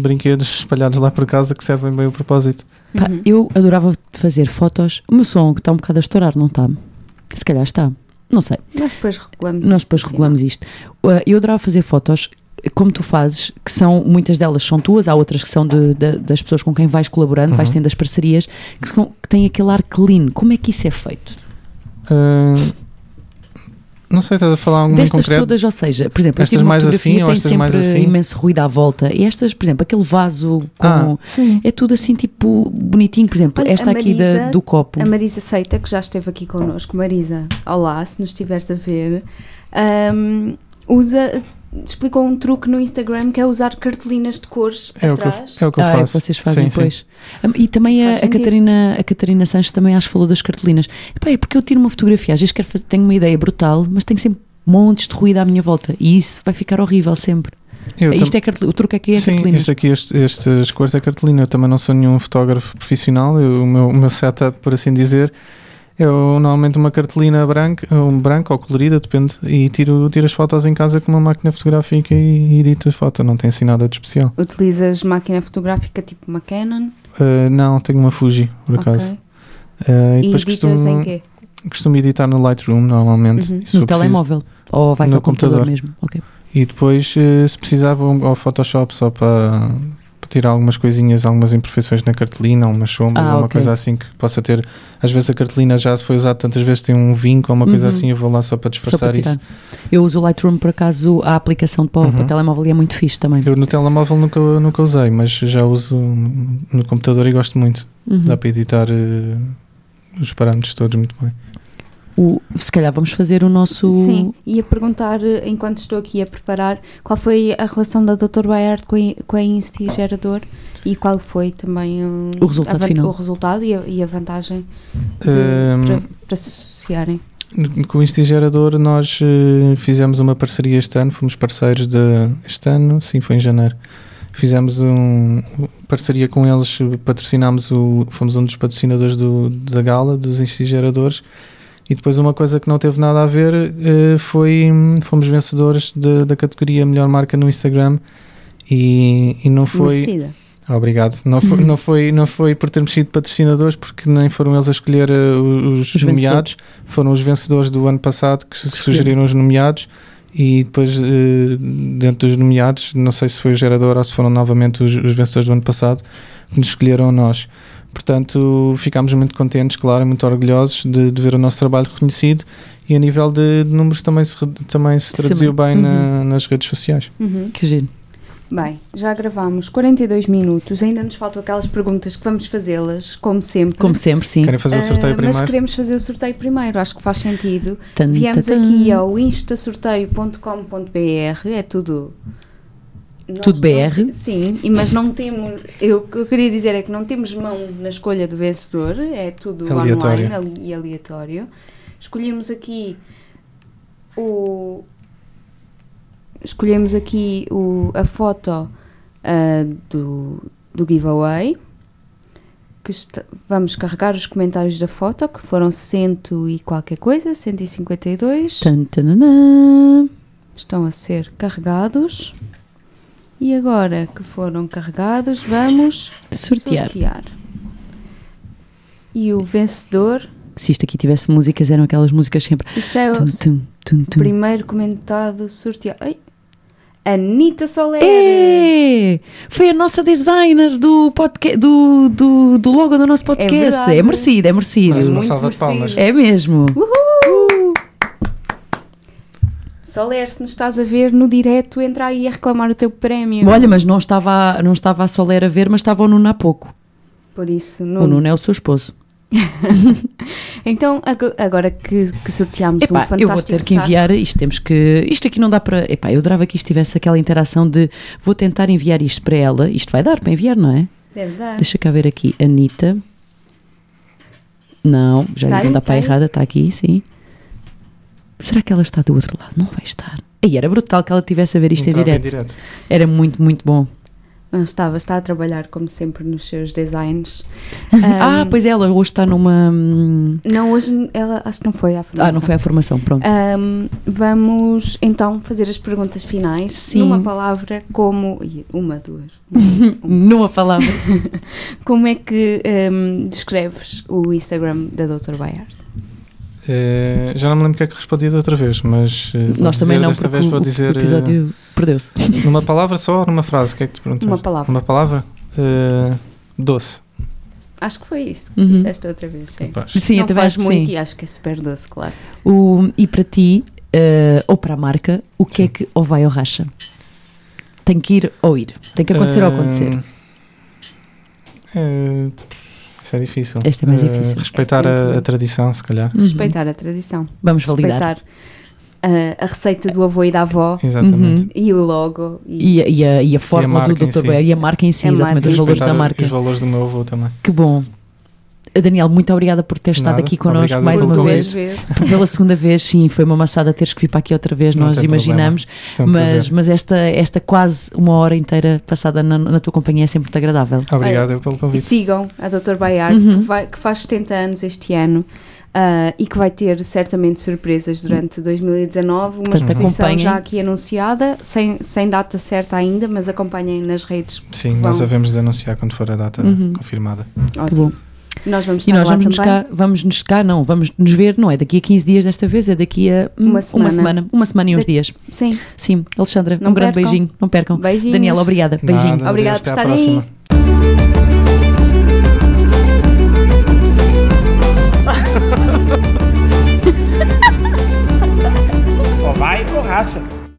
[SPEAKER 1] brinquedos espalhados lá por casa que servem bem o propósito.
[SPEAKER 3] Pá,
[SPEAKER 4] Uhum.
[SPEAKER 3] Eu adorava fazer fotos. O meu som que está um bocado a estourar, não está? Se calhar está. Não sei.
[SPEAKER 4] Nós depois regulamos.
[SPEAKER 3] Nós depois regulamos isto. Eu adorava fazer fotos como tu fazes, que são, muitas delas são tuas, há outras que são de, de- das pessoas com quem vais colaborando, vais
[SPEAKER 1] Uhum.
[SPEAKER 3] tendo as parcerias, que, são- que têm aquele ar clean. Como é que isso é feito?
[SPEAKER 1] Ah, não sei, estás a falar algum em
[SPEAKER 3] Destas
[SPEAKER 1] concreto?
[SPEAKER 3] todas, ou seja, por exemplo, eu
[SPEAKER 1] Estas mais assim ou
[SPEAKER 3] tem
[SPEAKER 1] estas
[SPEAKER 3] sempre
[SPEAKER 1] mais assim?
[SPEAKER 3] imenso ruído à volta. E estas, por exemplo, aquele vaso como...
[SPEAKER 1] Ah.
[SPEAKER 3] É tudo assim, tipo, bonitinho. Por exemplo,
[SPEAKER 4] Olha,
[SPEAKER 3] esta
[SPEAKER 4] a
[SPEAKER 3] aqui da-
[SPEAKER 4] Marisa-
[SPEAKER 3] do copo.
[SPEAKER 4] A Marisa Seita, que já esteve aqui connosco. Marisa, olá, se nos estiveres a ver. ahm, usa, explicou um truque no Instagram que é usar cartolinas de cores
[SPEAKER 1] É o que eu,
[SPEAKER 4] atrás.
[SPEAKER 1] é o que eu
[SPEAKER 3] ah, é
[SPEAKER 1] faço.
[SPEAKER 3] que vocês fazem
[SPEAKER 1] Sim, sim.
[SPEAKER 3] depois. E também a, a. Catarina, a Catarina Sanches também acho que falou das cartolinas. Epá, é porque eu tiro uma fotografia, às vezes quero fazer, tenho uma ideia brutal, mas tenho sempre montes de ruído à minha volta. E isso vai ficar horrível sempre.
[SPEAKER 1] Eu
[SPEAKER 3] Isto
[SPEAKER 1] tam-
[SPEAKER 3] é o truque aqui é
[SPEAKER 1] Sim, este aqui, este, estas cores é cartolina. Eu também não sou nenhum fotógrafo profissional. Eu- o, meu, o meu setup, por assim dizer, é o- normalmente uma cartolina branca, um branca ou colorida, depende. E tiro, tiro as fotos em casa com uma máquina fotográfica e, edito a foto. Não tem assim nada de especial.
[SPEAKER 4] Utilizas máquina fotográfica tipo uma Canon?
[SPEAKER 1] Uh, não, tenho uma Fuji, por acaso.
[SPEAKER 4] Ok.
[SPEAKER 1] Uh,
[SPEAKER 4] E
[SPEAKER 1] depois
[SPEAKER 4] editas
[SPEAKER 1] costumo,
[SPEAKER 4] em quê?
[SPEAKER 1] costumo editar no Lightroom, normalmente.
[SPEAKER 4] Uhum.
[SPEAKER 3] No
[SPEAKER 1] preciso-
[SPEAKER 3] telemóvel. Ou vais
[SPEAKER 1] No
[SPEAKER 3] ao computador,
[SPEAKER 1] computador.
[SPEAKER 3] mesmo. Ok.
[SPEAKER 1] E depois, eh, se precisar, vou ao Photoshop só para, tirar algumas coisinhas, algumas imperfeições na cartolina, umas sombras,
[SPEAKER 3] Ah,
[SPEAKER 1] ou uma
[SPEAKER 3] ok.
[SPEAKER 1] coisa assim que possa ter. Às vezes a cartolina já foi usada tantas vezes, tem um vinco ou uma coisa
[SPEAKER 3] Uhum.
[SPEAKER 1] assim, eu vou lá só para
[SPEAKER 3] Só para
[SPEAKER 1] disfarçar isso.
[SPEAKER 3] Eu uso o Lightroom, por acaso, a aplicação para, o- para o
[SPEAKER 1] Uhum.
[SPEAKER 3] telemóvel e é muito fixe também.
[SPEAKER 1] Eu no telemóvel nunca, nunca usei, mas já uso no computador e gosto muito.
[SPEAKER 3] Uhum.
[SPEAKER 1] Dá para editar eh, os parâmetros todos muito bem.
[SPEAKER 3] O- se calhar vamos fazer o nosso.
[SPEAKER 4] Sim, ia perguntar, eh, enquanto estou aqui a preparar, qual foi a relação da Dr. Bayard com a, com a Insti Gerador e qual foi também um,
[SPEAKER 3] O resultado
[SPEAKER 4] a
[SPEAKER 3] final.
[SPEAKER 4] o resultado e a, e a vantagem de-
[SPEAKER 1] Ehm,
[SPEAKER 4] para, para se associarem.
[SPEAKER 1] Com o Instigerador nós eh, fizemos uma parceria este ano, fomos parceiros de este ano, sim, foi em janeiro. Fizemos um parceria com eles, eh, patrocinámos o, fomos um dos patrocinadores do, da gala dos Instigeradores e depois uma coisa que não teve nada a ver eh, foi hum, fomos vencedores de- da categoria melhor marca no Instagram e, e não foi
[SPEAKER 4] Merecida.
[SPEAKER 1] ah, Obrigado. Não foi, *laughs* não, foi, não foi por termos sido patrocinadores, porque nem foram eles a escolher eh, os,
[SPEAKER 3] Os
[SPEAKER 1] nomeados, foram os vencedores do ano passado que sugeriram os nomeados e depois, eh, dentro dos nomeados, não sei se foi o gerador ou se foram novamente os, os vencedores do ano passado que nos escolheram a nós. Portanto, ficámos muito contentes, claro, muito orgulhosos de, de ver o nosso trabalho reconhecido e a nível de, de números também se, também se
[SPEAKER 3] Sim.
[SPEAKER 1] traduziu bem na- nas redes sociais.
[SPEAKER 4] Uhum.
[SPEAKER 3] Que giro.
[SPEAKER 4] Bem, já gravámos 42 minutos, ainda nos faltam aquelas perguntas que vamos fazê-las, como sempre.
[SPEAKER 3] Como sempre, sim.
[SPEAKER 1] Querem fazer o sorteio
[SPEAKER 4] Ah, Mas
[SPEAKER 1] primeiro?
[SPEAKER 4] queremos fazer o sorteio primeiro, acho que faz sentido.
[SPEAKER 3] Tan,
[SPEAKER 4] Viemos
[SPEAKER 3] tan, tan.
[SPEAKER 4] aqui ao instasorteio.com.br, é tudo. Nós
[SPEAKER 3] Tudo
[SPEAKER 4] não
[SPEAKER 3] BR?
[SPEAKER 4] te- sim, mas não temos. Eu, o que eu queria dizer é que não temos mão na escolha do vencedor, é tudo
[SPEAKER 1] Aleatório.
[SPEAKER 4] online ali- e aleatório. Escolhemos aqui o. Escolhemos aqui o, a foto ah, do, do giveaway. Que está- vamos carregar os comentários da foto, que foram cento e qualquer coisa, 152.
[SPEAKER 3] Tan, tananã.
[SPEAKER 4] Estão a ser carregados. E agora que foram carregados, vamos
[SPEAKER 3] Sortear.
[SPEAKER 4] sortear. E o vencedor,
[SPEAKER 3] Se isto aqui tivesse músicas, eram aquelas músicas sempre.
[SPEAKER 4] isto já é o
[SPEAKER 3] Tum, tum, tum, tum.
[SPEAKER 4] primeiro comentado sorteado. Ai, Anitta Soler!
[SPEAKER 3] É! Foi a nossa designer do, podca- do, do, do logo do nosso podcast.
[SPEAKER 4] verdade.
[SPEAKER 3] É, merecido, é merecido.
[SPEAKER 1] Mais uma salva de palmas.
[SPEAKER 3] É mesmo.
[SPEAKER 4] Soler, se nos estás a ver no direto, entra aí a reclamar o teu prémio.
[SPEAKER 3] Olha, mas não estava, não estava a Soler a ver, mas estava o Nuno há pouco.
[SPEAKER 4] Por isso,
[SPEAKER 3] O
[SPEAKER 4] Nuno.
[SPEAKER 3] Nuno é o seu esposo. *laughs*
[SPEAKER 4] Então, ag- agora que, que sorteámos um
[SPEAKER 3] Epá,
[SPEAKER 4] fantástico
[SPEAKER 3] eu vou ter que enviar isto. Temos que. Isto aqui não dá para. Epá, eu adorava que isto tivesse aquela interação de vou tentar enviar isto para ela. Isto vai dar para enviar, não é?
[SPEAKER 4] Deve dar.
[SPEAKER 3] Deixa cá ver aqui. Anitta. Não, já
[SPEAKER 4] Tá
[SPEAKER 3] lhe dá
[SPEAKER 4] tá
[SPEAKER 3] para a errada, está aqui, sim. Será que ela está do outro lado? Não vai estar. Aí era brutal que ela tivesse a ver isto em
[SPEAKER 1] Entrava
[SPEAKER 3] direto. Era muito, muito bom.
[SPEAKER 4] Não estava, está a trabalhar como sempre nos seus designs. *laughs*
[SPEAKER 3] ah,
[SPEAKER 4] Ahm,
[SPEAKER 3] pois ela hoje está numa. hum,
[SPEAKER 4] Não, hoje ela acho que não foi à formação.
[SPEAKER 3] Ah, não foi a formação, pronto.
[SPEAKER 4] Ahm, vamos então fazer as perguntas finais.
[SPEAKER 3] Sim.
[SPEAKER 4] Numa palavra, como. Uma, duas. *laughs*
[SPEAKER 3] Numa palavra. *laughs*
[SPEAKER 4] como é que ahm, descreves o Instagram da Dr. Bayard?
[SPEAKER 1] Eh, já não me lembro o que é que respondi da outra vez, mas eh, vou
[SPEAKER 3] Nós
[SPEAKER 1] dizer,
[SPEAKER 3] também não,
[SPEAKER 1] desta vez
[SPEAKER 3] o,
[SPEAKER 1] vou
[SPEAKER 3] o
[SPEAKER 1] dizer eh,
[SPEAKER 3] episódio perdeu-se.
[SPEAKER 1] numa palavra só ou numa frase? O que é que te perguntas?
[SPEAKER 4] Uma palavra.
[SPEAKER 1] Uma palavra? Doce.
[SPEAKER 4] Acho que foi isso que
[SPEAKER 3] Uhum.
[SPEAKER 4] disseste outra vez. Sim.
[SPEAKER 3] Sim,
[SPEAKER 4] não
[SPEAKER 3] eu
[SPEAKER 4] faz muito
[SPEAKER 3] sim.
[SPEAKER 4] e acho que é super doce, claro.
[SPEAKER 3] O, e para ti, ou para a marca, o que é que ou vai ou racha? Tem que ir ou ir. Tem que acontecer ou acontecer.
[SPEAKER 1] Isso é difícil.
[SPEAKER 3] Este é mais
[SPEAKER 1] Eh,
[SPEAKER 3] difícil.
[SPEAKER 1] Respeitar
[SPEAKER 4] É
[SPEAKER 1] a,
[SPEAKER 4] sempre-
[SPEAKER 1] a tradição, se calhar.
[SPEAKER 3] Uhum.
[SPEAKER 4] Respeitar a tradição.
[SPEAKER 3] Vamos validar.
[SPEAKER 4] Respeitar a, a receita do avô e da avó
[SPEAKER 1] Exatamente.
[SPEAKER 3] Uhum.
[SPEAKER 4] e o logo. E,
[SPEAKER 3] E, a- e a, e a forma
[SPEAKER 1] marca
[SPEAKER 3] do
[SPEAKER 1] em
[SPEAKER 3] Dr.
[SPEAKER 1] si.
[SPEAKER 3] E a marca em si,
[SPEAKER 4] A
[SPEAKER 3] exatamente,
[SPEAKER 4] marca
[SPEAKER 3] os valores da marca.
[SPEAKER 1] Os valores do meu avô também.
[SPEAKER 3] Que bom. Daniel, muito obrigada por ter estado
[SPEAKER 1] Nada.
[SPEAKER 3] aqui connosco mais uma vez.
[SPEAKER 4] vezes.
[SPEAKER 3] Pela segunda vez, sim, foi uma maçada teres que vir para aqui outra vez,
[SPEAKER 1] Não
[SPEAKER 3] nós imaginamos,
[SPEAKER 1] Foi um
[SPEAKER 3] mas,
[SPEAKER 1] prazer.
[SPEAKER 3] mas esta, esta quase uma hora inteira passada na, na tua companhia é sempre muito agradável.
[SPEAKER 1] Obrigado pelo
[SPEAKER 4] E
[SPEAKER 1] convite.
[SPEAKER 4] sigam a Dr. Bayard,
[SPEAKER 3] Uhum.
[SPEAKER 4] que, vai- que faz 70 anos este ano. ah, e que vai ter certamente surpresas durante 2019. Uma
[SPEAKER 3] Portanto,
[SPEAKER 4] exposição
[SPEAKER 3] acompanhem.
[SPEAKER 4] já aqui anunciada, sem, sem data certa ainda, mas acompanhem nas redes.
[SPEAKER 1] Sim, nós
[SPEAKER 4] Bom.
[SPEAKER 1] havemos de anunciar quando for a data
[SPEAKER 3] Uhum.
[SPEAKER 1] confirmada.
[SPEAKER 4] Ótimo. Nós vamos
[SPEAKER 3] E
[SPEAKER 4] estar
[SPEAKER 3] nós
[SPEAKER 4] lá
[SPEAKER 3] vamos nos, cá, vamos nos cá, não, vamos nos ver, não é daqui a 15 dias desta vez, é daqui a hum,
[SPEAKER 4] Uma semana.
[SPEAKER 3] Uma semana, uma semana e uns
[SPEAKER 4] Da-
[SPEAKER 3] dias.
[SPEAKER 4] Sim,
[SPEAKER 3] Sim, Alexandra,
[SPEAKER 4] Não
[SPEAKER 3] um grande
[SPEAKER 4] percam.
[SPEAKER 3] beijinho, não percam.
[SPEAKER 4] beijinhos.
[SPEAKER 3] Daniela, obrigada. Beijinho.
[SPEAKER 1] Nada,
[SPEAKER 4] Obrigada por estarem aí.
[SPEAKER 6] vai ou racha.